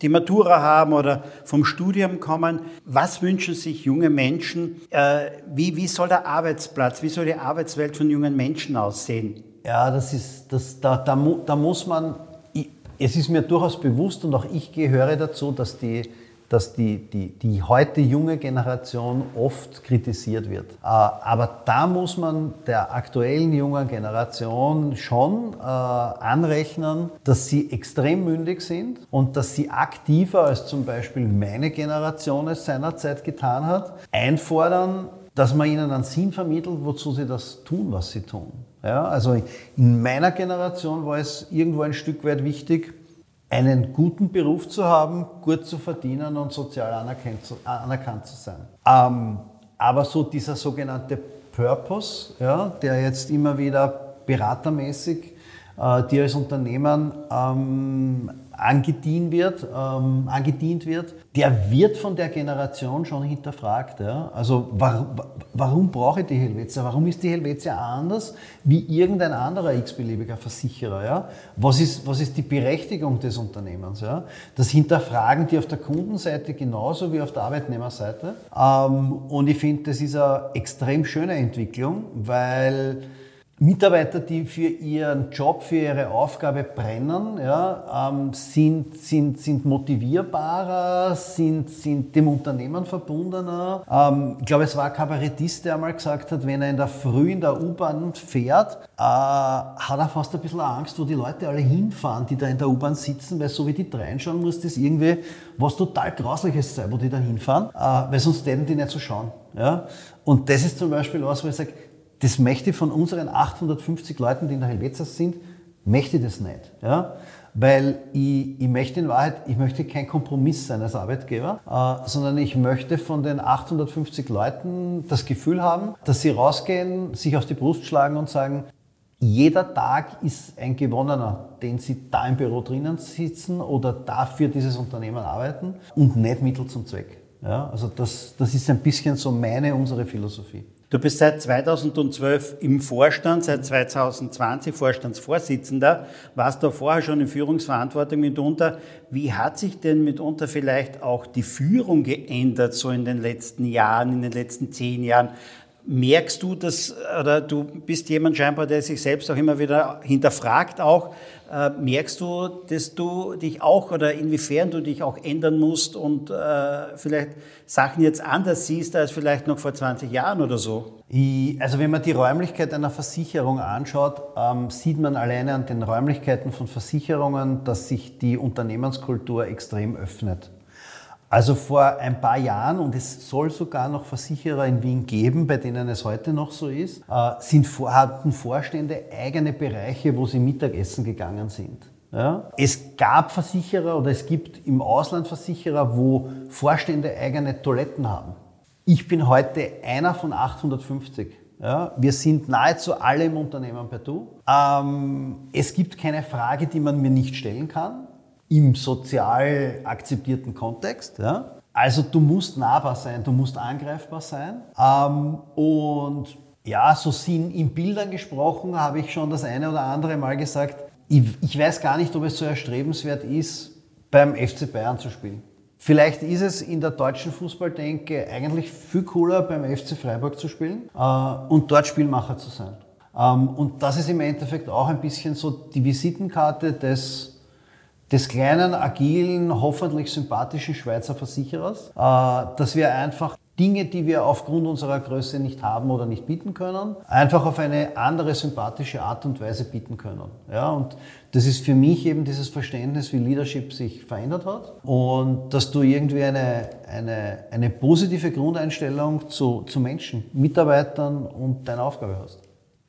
die Matura haben oder vom Studium kommen. Was wünschen sich junge Menschen? Äh, wie, wie soll der Arbeitsplatz, wie soll die Arbeitswelt von jungen Menschen aussehen? Ja, das ist, das, da, da, da muss man, es ist mir durchaus bewusst und auch ich gehöre dazu, dass die dass die, die, die heute junge Generation oft kritisiert wird. Äh, aber da muss man der aktuellen jungen Generation schon äh, anrechnen, dass sie extrem mündig sind und dass sie aktiver als zum Beispiel meine Generation es seinerzeit getan hat, einfordern, dass man ihnen einen Sinn vermittelt, wozu sie das tun, was sie tun. Ja, also in meiner Generation war es irgendwo ein Stück weit wichtig, einen guten Beruf zu haben, gut zu verdienen und sozial anerkannt zu, anerkannt zu sein. Ähm, aber so dieser sogenannte Purpose, ja, der jetzt immer wieder beratermäßig äh, dir als Unternehmen ähm, angedient wird, ähm, angedient wird, der wird von der Generation schon hinterfragt. Ja? Also warum, warum brauche ich die Helvetia? Warum ist die Helvetia anders wie irgendein anderer x-beliebiger Versicherer? Ja? Was, ist, was ist die Berechtigung des Unternehmens? Ja? Das hinterfragen die auf der Kundenseite genauso wie auf der Arbeitnehmerseite. Ähm, und ich finde, das ist eine extrem schöne Entwicklung, weil Mitarbeiter, die für ihren Job, für ihre Aufgabe brennen, ja, ähm, sind, sind, sind motivierbarer, sind, sind dem Unternehmen verbundener. Ähm, ich glaube, es war ein Kabarettist, der einmal gesagt hat, wenn er in der Früh in der U-Bahn fährt, äh, hat er fast ein bisschen Angst, wo die Leute alle hinfahren, die da in der U-Bahn sitzen, weil so wie die reinschauen, muss das irgendwie was total Grausliches sein, wo die da hinfahren, äh, weil sonst werden die nicht so schauen. Ja? Und das ist zum Beispiel was, wo ich sage, das möchte von unseren 850 Leuten, die in der Helvetia sind, möchte das nicht. Ja? Weil ich, ich möchte in Wahrheit, ich möchte kein Kompromiss sein als Arbeitgeber, äh, sondern ich möchte von den 850 Leuten das Gefühl haben, dass sie rausgehen, sich auf die Brust schlagen und sagen, jeder Tag ist ein gewonnener, den sie da im Büro drinnen sitzen oder dafür dieses Unternehmen arbeiten und nicht Mittel zum Zweck. Ja, also das, das ist ein bisschen so meine, unsere Philosophie. Du bist seit 2012 im Vorstand, seit 2020 Vorstandsvorsitzender, warst du vorher schon in Führungsverantwortung mitunter. Wie hat sich denn mitunter vielleicht auch die Führung geändert, so in den letzten Jahren, in den letzten zehn Jahren? Merkst du das, oder du bist jemand scheinbar, der sich selbst auch immer wieder hinterfragt auch, äh, merkst du, dass du dich auch oder inwiefern du dich auch ändern musst und äh, vielleicht Sachen jetzt anders siehst als vielleicht noch vor 20 Jahren oder so? Ich, also wenn man die Räumlichkeit einer Versicherung anschaut, ähm, sieht man alleine an den Räumlichkeiten von Versicherungen, dass sich die Unternehmenskultur extrem öffnet. Also vor ein paar Jahren, und es soll sogar noch Versicherer in Wien geben, bei denen es heute noch so ist, äh, sind, hatten Vorstände eigene Bereiche, wo sie Mittagessen gegangen sind. Ja? Es gab Versicherer oder es gibt im Ausland Versicherer, wo Vorstände eigene Toiletten haben. Ich bin heute einer von 850. Ja, wir sind nahezu alle im Unternehmen per Du. Ähm, es gibt keine Frage, die man mir nicht stellen kann im sozial akzeptierten Kontext. Ja? Also du musst nahbar sein, du musst angreifbar sein. Ähm, und ja, so sind in Bildern gesprochen, habe ich schon das eine oder andere Mal gesagt, ich, ich weiß gar nicht, ob es so erstrebenswert ist, beim FC Bayern zu spielen. Vielleicht ist es in der deutschen Fußballdenke eigentlich viel cooler, beim FC Freiburg zu spielen äh, und dort Spielmacher zu sein. Ähm, und das ist im Endeffekt auch ein bisschen so die Visitenkarte des des kleinen, agilen, hoffentlich sympathischen Schweizer Versicherers, äh, dass wir einfach Dinge, die wir aufgrund unserer Größe nicht haben oder nicht bieten können, einfach auf eine andere sympathische Art und Weise bieten können. Ja, und das ist für mich eben dieses Verständnis, wie Leadership sich verändert hat und dass du irgendwie eine, eine, eine positive Grundeinstellung zu, zu Menschen, Mitarbeitern und deiner Aufgabe hast.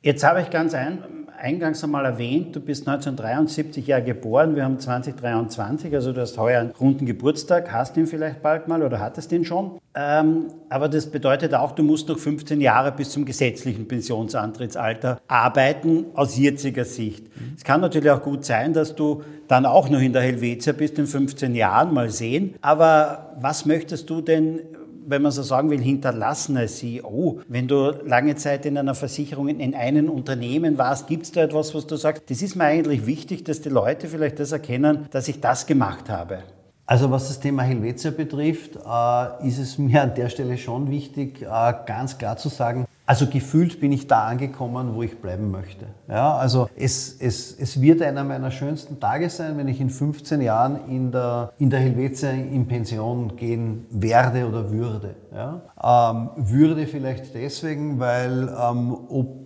Jetzt habe ich ganz ein, eingangs einmal erwähnt, du bist 1973 ja geboren, wir haben 2023, also du hast heuer einen runden Geburtstag, hast ihn vielleicht bald mal oder hattest ihn schon. Ähm, aber das bedeutet auch, du musst noch 15 Jahre bis zum gesetzlichen Pensionsantrittsalter arbeiten, aus jetziger Sicht. Es kann natürlich auch gut sein, dass du dann auch noch in der Helvetia bist in 15 Jahren, mal sehen. Aber was möchtest du denn wenn man so sagen will, hinterlassen als CEO. Wenn du lange Zeit in einer Versicherung, in einem Unternehmen warst, gibt es da etwas, was du sagst, das ist mir eigentlich wichtig, dass die Leute vielleicht das erkennen, dass ich das gemacht habe? Also was das Thema Helvetia betrifft, äh, ist es mir an der Stelle schon wichtig, äh, ganz klar zu sagen, also gefühlt bin ich da angekommen, wo ich bleiben möchte. Ja, also es, es, es wird einer meiner schönsten Tage sein, wenn ich in 15 Jahren in der, in der Helvetia in Pension gehen werde oder würde. Ja? Ähm, würde vielleicht deswegen, weil ähm, ob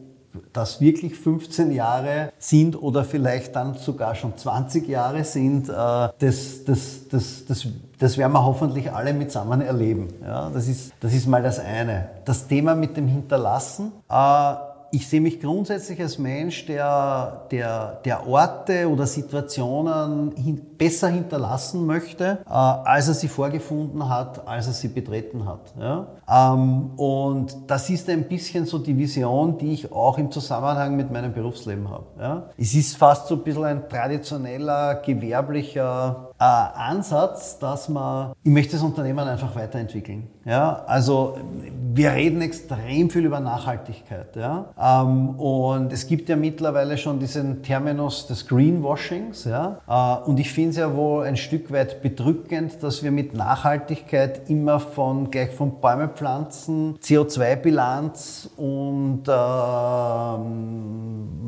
das wirklich 15 Jahre sind oder vielleicht dann sogar schon 20 Jahre sind, äh, das, das, das, das, das werden wir hoffentlich alle mitsammen erleben. Ja, das, ist, das ist mal das eine. Das Thema mit dem Hinterlassen. Äh, ich sehe mich grundsätzlich als Mensch, der, der, der Orte oder Situationen hin, besser hinterlassen möchte, äh, als er sie vorgefunden hat, als er sie betreten hat. Ja? Ähm, und das ist ein bisschen so die Vision, die ich auch im Zusammenhang mit meinem Berufsleben habe. Ja? Es ist fast so ein bisschen ein traditioneller, gewerblicher Ansatz, dass man, ich möchte das Unternehmen einfach weiterentwickeln. Ja, also wir reden extrem viel über Nachhaltigkeit. Ja, ähm, und es gibt ja mittlerweile schon diesen Terminus des Greenwashings. Ja, äh, und ich finde es ja wohl ein Stück weit bedrückend, dass wir mit Nachhaltigkeit immer von gleich von Bäume pflanzen, CO2-Bilanz und äh,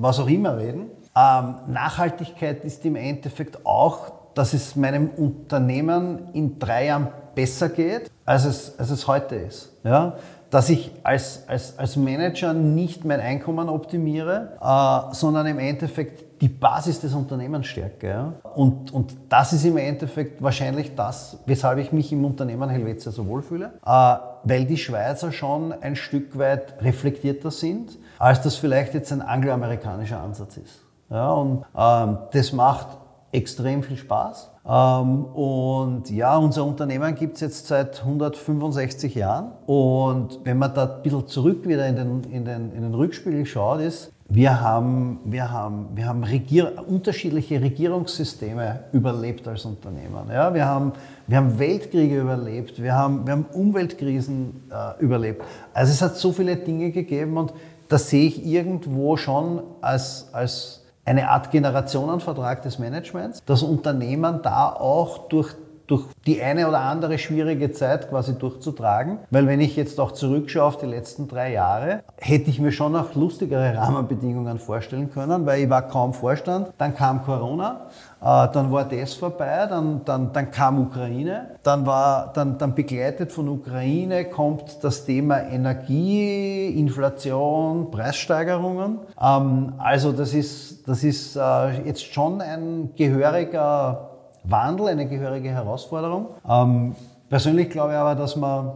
was auch immer reden. Ähm, Nachhaltigkeit ist im Endeffekt auch, dass es meinem Unternehmen in drei Jahren besser geht, als es, als es heute ist. Ja? Dass ich als, als, als Manager nicht mein Einkommen optimiere, äh, sondern im Endeffekt die Basis des Unternehmens stärke. Ja? Und, und das ist im Endeffekt wahrscheinlich das, weshalb ich mich im Unternehmen Helvetia so wohlfühle, äh, weil die Schweizer schon ein Stück weit reflektierter sind, als das vielleicht jetzt ein angloamerikanischer Ansatz ist. Ja, und ähm, das macht extrem viel Spaß. Ähm, und ja, unser Unternehmen gibt es jetzt seit 165 Jahren. Und wenn man da ein bisschen zurück wieder in den, in den, in den Rückspiegel schaut, ist, wir haben, wir haben, wir haben Regier unterschiedliche Regierungssysteme überlebt als Unternehmen. Ja, wir, haben, wir haben Weltkriege überlebt, wir haben, wir haben Umweltkrisen äh, überlebt. Also es hat so viele Dinge gegeben und das sehe ich irgendwo schon als, als eine Art Generationenvertrag des Managements, das Unternehmen da auch durch durch die eine oder andere schwierige Zeit quasi durchzutragen. Weil wenn ich jetzt auch zurückschaue auf die letzten drei Jahre, hätte ich mir schon noch lustigere Rahmenbedingungen vorstellen können, weil ich war kaum Vorstand. Dann kam Corona, dann war das vorbei, dann, dann, dann kam Ukraine, dann war dann, dann begleitet von Ukraine kommt das Thema Energie, Inflation, Preissteigerungen. Ähm, also das ist, das ist äh, jetzt schon ein gehöriger Wandel, eine gehörige Herausforderung. Ähm, persönlich glaube ich aber, dass man,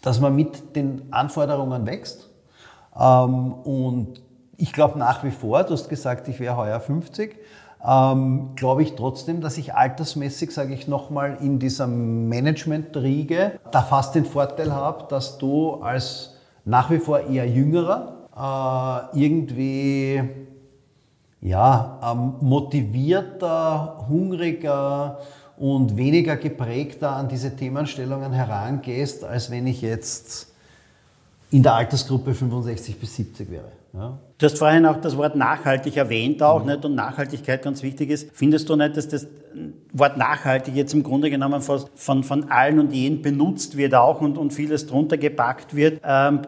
dass man mit den Anforderungen wächst. Ähm, und ich glaube nach wie vor, du hast gesagt, ich wäre heuer 50, ähm, glaube ich trotzdem, dass ich altersmäßig, sage ich nochmal, in dieser Management-Riege da fast den Vorteil habe, dass du als nach wie vor eher Jüngerer äh, irgendwie ja, ähm, motivierter, hungriger und weniger geprägter an diese Themenstellungen herangehst, als wenn ich jetzt in der Altersgruppe 65 bis 70 wäre. Ja. Du hast vorhin auch das Wort nachhaltig erwähnt auch, mhm. nicht? Und Nachhaltigkeit ganz wichtig ist. Findest du nicht, dass das Wort nachhaltig jetzt im Grunde genommen von, von, von allen und jeden benutzt wird auch und, und vieles drunter gepackt wird? Ähm,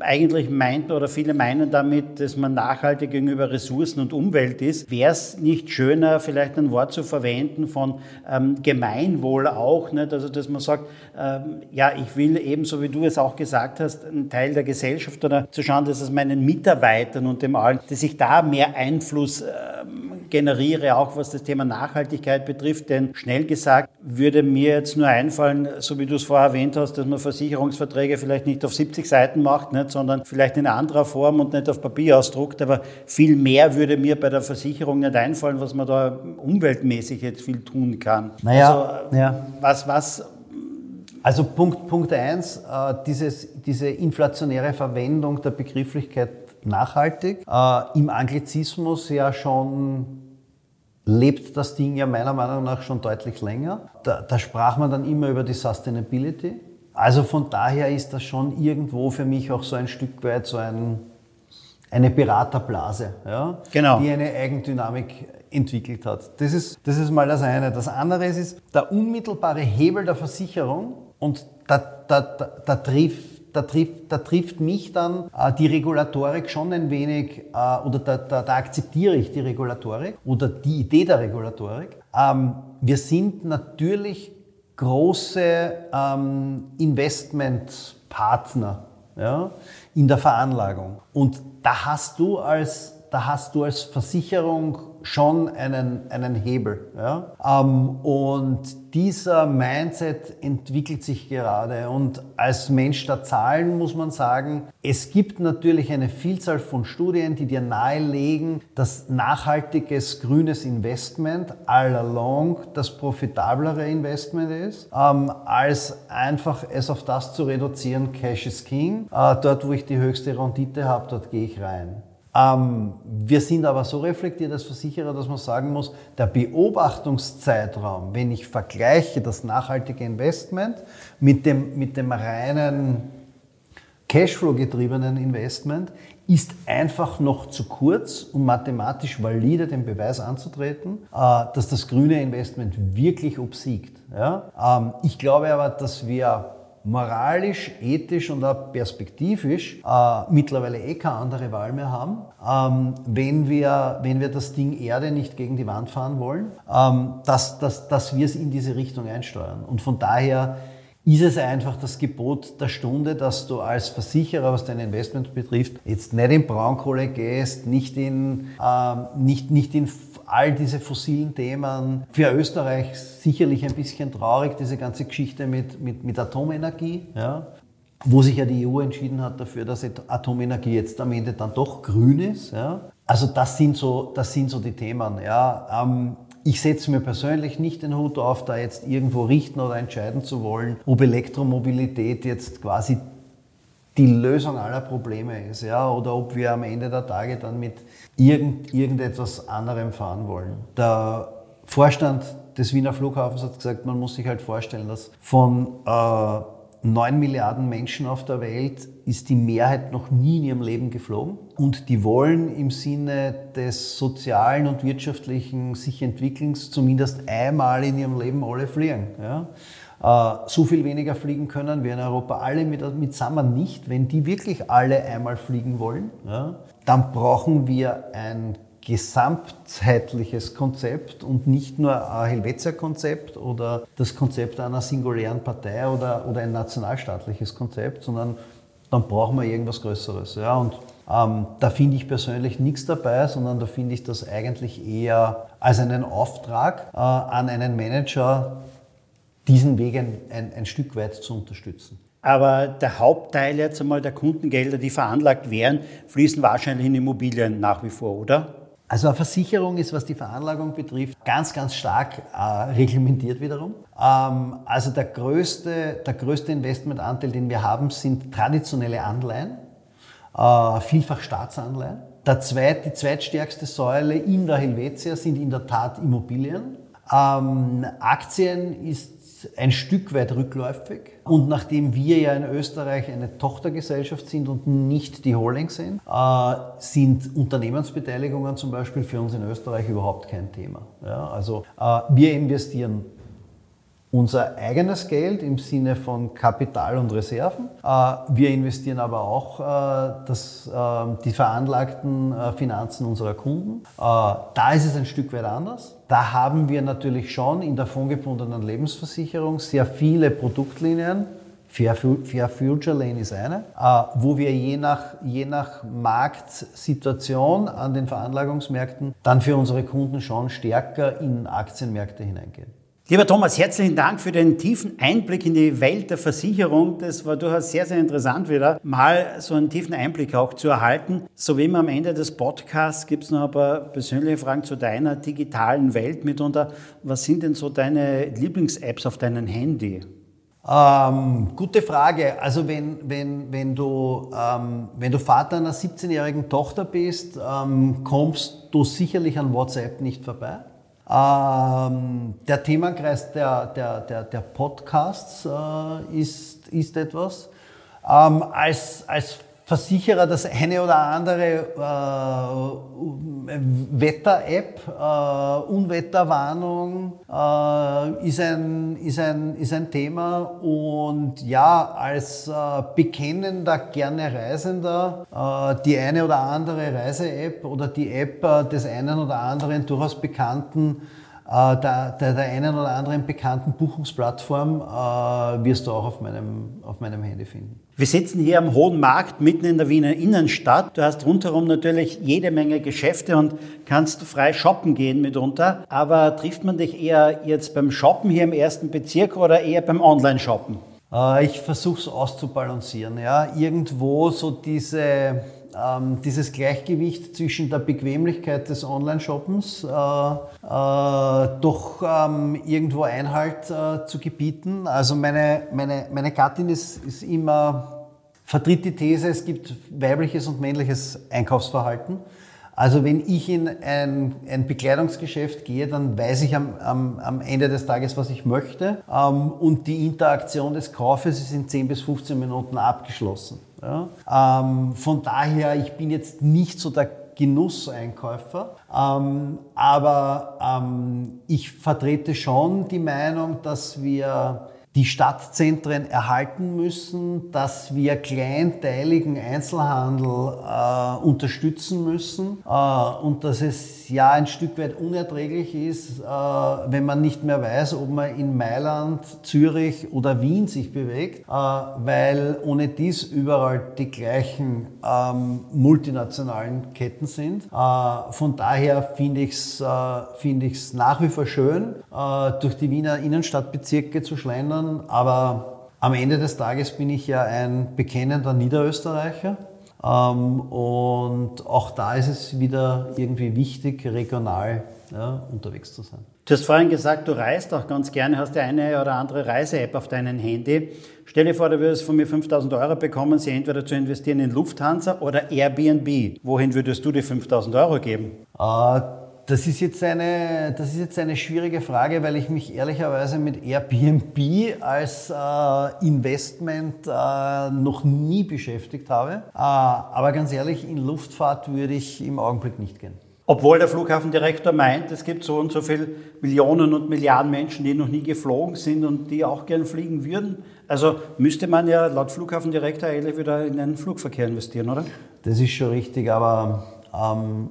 eigentlich meint oder viele meinen damit, dass man nachhaltig gegenüber Ressourcen und Umwelt ist. Wäre es nicht schöner, vielleicht ein Wort zu verwenden von ähm, Gemeinwohl auch, nicht? Also, dass man sagt, ähm, ja, ich will ebenso wie du es auch gesagt hast, ein Teil der Gesellschaft oder zu schauen, dass es meinen Mitarbeitern und dem allen, dass ich da mehr Einfluss ähm, generiere, auch was das Thema Nachhaltigkeit betrifft. Denn schnell gesagt würde mir jetzt nur einfallen, so wie du es vorher erwähnt hast, dass man Versicherungsverträge vielleicht nicht auf 70 Seiten macht, nicht, sondern vielleicht in anderer Form und nicht auf Papier ausdruckt. Aber viel mehr würde mir bei der Versicherung nicht einfallen, was man da umweltmäßig jetzt viel tun kann. Naja, also, ja. was, was also Punkt, Punkt eins, äh, dieses, diese inflationäre Verwendung der Begrifflichkeit nachhaltig. Äh, Im Anglizismus ja schon lebt das Ding ja meiner Meinung nach schon deutlich länger. Da, da sprach man dann immer über die Sustainability. Also von daher ist das schon irgendwo für mich auch so ein Stück weit so ein, eine Beraterblase, ja, genau. die eine Eigendynamik entwickelt hat. Das ist, das ist mal das eine. Das andere ist der unmittelbare Hebel der Versicherung und da, da, da, da trifft da trifft, da trifft mich dann äh, die Regulatorik schon ein wenig, äh, oder da, da, da, akzeptiere ich die Regulatorik oder die Idee der Regulatorik. Ähm, wir sind natürlich große ähm, Investmentpartner ja, in der Veranlagung. Und da hast du als, da hast du als Versicherung schon einen, einen Hebel. Ja? Ähm, und dieser Mindset entwickelt sich gerade. Und als Mensch der Zahlen muss man sagen, es gibt natürlich eine Vielzahl von Studien, die dir nahelegen, dass nachhaltiges grünes Investment all along das profitablere Investment ist, ähm, als einfach es auf das zu reduzieren, Cash is King. Äh, dort, wo ich die höchste Rendite habe, dort gehe ich rein. Ähm, wir sind aber so reflektiert als Versicherer, dass man sagen muss, der Beobachtungszeitraum, wenn ich vergleiche das nachhaltige Investment mit dem, mit dem reinen Cashflow-getriebenen Investment, ist einfach noch zu kurz, um mathematisch valide den Beweis anzutreten, äh, dass das grüne Investment wirklich obsiegt. Ähm, ich glaube aber, dass wir moralisch, ethisch und auch perspektivisch äh, mittlerweile eh keine andere Wahl mehr haben, ähm, wenn, wir, wenn wir das Ding Erde nicht gegen die Wand fahren wollen, ähm, dass, dass, dass wir es in diese Richtung einsteuern. Und von daher ist es einfach das Gebot der Stunde, dass du als Versicherer, was dein Investment betrifft, jetzt nicht in Braunkohle gehst, nicht in, ähm, nicht, nicht in all diese fossilen Themen. Für Österreich sicherlich ein bisschen traurig, diese ganze Geschichte mit, mit, mit Atomenergie. Ja wo sich ja die EU entschieden hat dafür, dass Atomenergie jetzt am Ende dann doch grün ist. Ja. Also das sind so, das sind so die Themen. Ja. Ähm, ich setze mir persönlich nicht den Hut auf, da jetzt irgendwo richten oder entscheiden zu wollen, ob Elektromobilität jetzt quasi die Lösung aller Probleme ist, ja, oder ob wir am Ende der Tage dann mit irgend, irgendetwas anderem fahren wollen. Der Vorstand des Wiener Flughafens hat gesagt, man muss sich halt vorstellen, dass von äh, 9 Milliarden Menschen auf der Welt ist die Mehrheit noch nie in ihrem Leben geflogen. Und die wollen im Sinne des sozialen und wirtschaftlichen sich Entwickelns zumindest einmal in ihrem Leben alle fliegen. Ja? Äh, so viel weniger fliegen können wir in Europa alle mit, mit Summer nicht. Wenn die wirklich alle einmal fliegen wollen, ja, dann brauchen wir ein gesamtheitliches Konzept und nicht nur ein Helvetia-Konzept oder das Konzept einer singulären Partei oder, oder ein nationalstaatliches Konzept, sondern dann brauchen wir irgendwas Größeres. Ja? Und ähm, da finde ich persönlich nichts dabei, sondern da finde ich das eigentlich eher als einen Auftrag äh, an einen Manager, diesen Weg ein, ein, ein Stück weit zu unterstützen. Aber der Hauptteil jetzt einmal der Kundengelder, die veranlagt wären, fließen wahrscheinlich in Immobilien nach wie vor, oder? Also eine Versicherung ist, was die Veranlagung betrifft, ganz, ganz stark äh, reglementiert wiederum. Ähm, also der größte, der größte Investmentanteil, den wir haben, sind traditionelle Anleihen, äh, vielfach Staatsanleihen. Der zweit, die zweitstärkste Säule in der Helvetia sind in der Tat Immobilien. Ähm, Aktien ist ein Stück weit rückläufig. Und nachdem wir ja in Österreich eine Tochtergesellschaft sind und nicht die Holding sind, äh, sind Unternehmensbeteiligungen zum Beispiel für uns in Österreich überhaupt kein Thema. Ja, also äh, wir investieren unser eigenes Geld im Sinne von Kapital und Reserven. Äh, wir investieren aber auch äh, das, ähm, die veranlagten äh, Finanzen unserer Kunden. Da ist es ein Stück weit anders. Da haben wir natürlich schon in der fondgebundenen Lebensversicherung sehr viele Produktlinien, Fair, Future Lane ist eine, wo wir je nach, je nach Marktsituation an den Veranlagungsmärkten dann für unsere Kunden schon stärker in Aktienmärkte hineingehen. Lieber Thomas, herzlichen Dank für den tiefen Einblick in die Welt der Versicherung. Das war durchaus sehr, sehr interessant wieder, mal so einen tiefen Einblick auch zu erhalten. So wie immer am Ende des Podcasts gibt es noch ein paar persönliche Fragen zu deiner digitalen Welt mitunter. Was sind denn so deine Lieblings-Apps auf deinem Handy? Ähm, gute Frage. Also wenn, wenn, wenn, du, ähm, wenn du Vater einer 17-jährigen Tochter bist, ähm, kommst du sicherlich an WhatsApp nicht vorbei. Ähm, der Themenkreis der, der, der, der Podcasts äh, ist, ist etwas. Ähm, als, als Versicherer das eine oder andere äh, Wetter-App, äh, Unwetterwarnung äh, ist, ein, ist, ein, ist ein Thema. Und ja, als äh, bekennender, gerne Reisender, äh, die eine oder andere Reise-App oder die App äh, des einen oder anderen durchaus bekannten der, der, der einen oder anderen bekannten Buchungsplattform äh, wirst du auch auf meinem, auf meinem Handy finden. Wir sitzen hier am Hohen Markt mitten in der Wiener Innenstadt. Du hast rundherum natürlich jede Menge Geschäfte und kannst frei shoppen gehen mitunter. Aber trifft man dich eher jetzt beim Shoppen hier im ersten Bezirk oder eher beim Online-Shoppen? Äh, ich versuche es auszubalancieren. Ja. Irgendwo so diese ähm, dieses Gleichgewicht zwischen der Bequemlichkeit des Online-Shoppens äh, äh, doch ähm, irgendwo Einhalt äh, zu gebieten. Also meine, meine, meine Gattin ist, ist immer vertritt die These, es gibt weibliches und männliches Einkaufsverhalten. Also wenn ich in ein, ein Bekleidungsgeschäft gehe, dann weiß ich am, am, am Ende des Tages, was ich möchte. Ähm, und die Interaktion des Kaufes ist in 10 bis 15 Minuten abgeschlossen. Ja? Ähm, von daher, ich bin jetzt nicht so der Genusseinkäufer, ähm, aber ähm, ich vertrete schon die Meinung, dass wir die Stadtzentren erhalten müssen, dass wir kleinteiligen Einzelhandel äh, unterstützen müssen äh, und dass es ja ein Stück weit unerträglich ist, äh, wenn man nicht mehr weiß, ob man in Mailand, Zürich oder Wien sich bewegt, äh, weil ohne dies überall die gleichen ähm, multinationalen Ketten sind. Äh, von daher finde ich es äh, find nach wie vor schön, durch die Wiener Innenstadtbezirke zu schlendern aber am Ende des Tages bin ich ja ein bekennender Niederösterreicher. Ähm, und auch da ist es wieder irgendwie wichtig, regional ja, unterwegs zu sein. Du hast vorhin gesagt, du reist auch ganz gerne, hast ja eine oder andere Reise-App auf deinem Handy. Stell dir vor, du würdest von mir 5000 Euro bekommen, sie entweder zu investieren in Lufthansa oder Airbnb. Wohin würdest du die 5000 Euro geben? Äh, das ist, jetzt eine, das ist jetzt eine schwierige Frage, weil ich mich ehrlicherweise mit Airbnb als äh, Investment äh, noch nie beschäftigt habe. Äh, aber ganz ehrlich, in Luftfahrt würde ich im Augenblick nicht gehen. Obwohl der Flughafendirektor meint, es gibt so und so viele Millionen und Milliarden Menschen, die noch nie geflogen sind und die auch gern fliegen würden. Also müsste man ja laut Flughafendirektor eigentlich wieder in den Flugverkehr investieren, oder? Das ist schon richtig, aber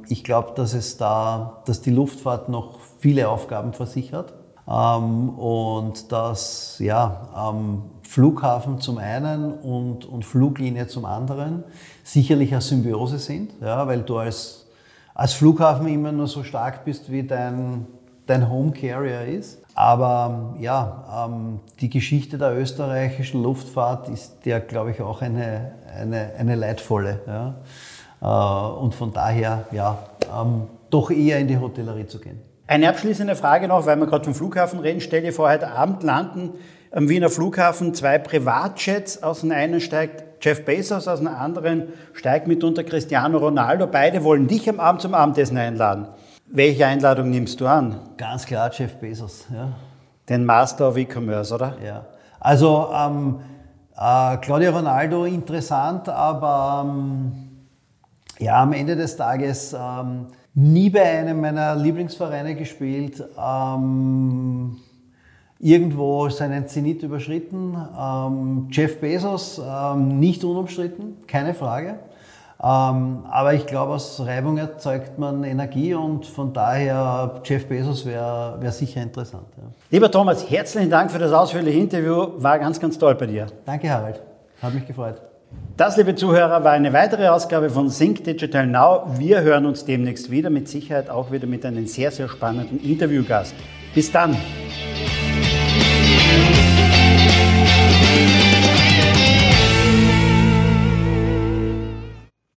ich glaube, dass es da, dass die Luftfahrt noch viele Aufgaben versichert ähm, und dass ja, ähm, Flughafen zum einen und, und Fluglinie zum anderen sicherlich eine Symbiose sind, ja, weil du als, als Flughafen immer nur so stark bist, wie dein, dein Home Carrier ist. Aber ja, ähm, die Geschichte der österreichischen Luftfahrt ist ja, glaube ich, auch eine, eine, eine leidvolle. Ja. Äh, und von daher, ja, ähm, doch eher in die Hotellerie zu gehen. Eine abschließende Frage noch, weil wir gerade vom Flughafen reden. Stell dir vor, heute Abend landen am Wiener Flughafen zwei Privatjets. Aus dem einen steigt Jeff Bezos, aus dem anderen steigt mitunter Cristiano Ronaldo. Beide wollen dich am Abend zum Abendessen einladen. Welche Einladung nimmst du an? Ganz klar Jeff Bezos, ja. Den Master of E-Commerce, oder? Ja. Also ähm, äh, Claudio Ronaldo interessant, aber ähm, ja, am Ende des Tages ähm, nie bei einem meiner Lieblingsvereine gespielt. Ähm, irgendwo seinen Zenit überschritten. Ähm, Jeff Bezos ähm, nicht unumstritten, keine Frage. Ähm, aber ich glaube, aus Reibung erzeugt man Energie und von daher Jeff Bezos wäre wär sicher interessant. Ja. Lieber Thomas, herzlichen Dank für das ausführliche Interview. War ganz, ganz toll bei dir. Danke, Harald. Hat mich gefreut. Das, liebe Zuhörer, war eine weitere Ausgabe von Sync Digital Now. Wir hören uns demnächst wieder, mit Sicherheit auch wieder mit einem sehr, sehr spannenden Interviewgast. Bis dann!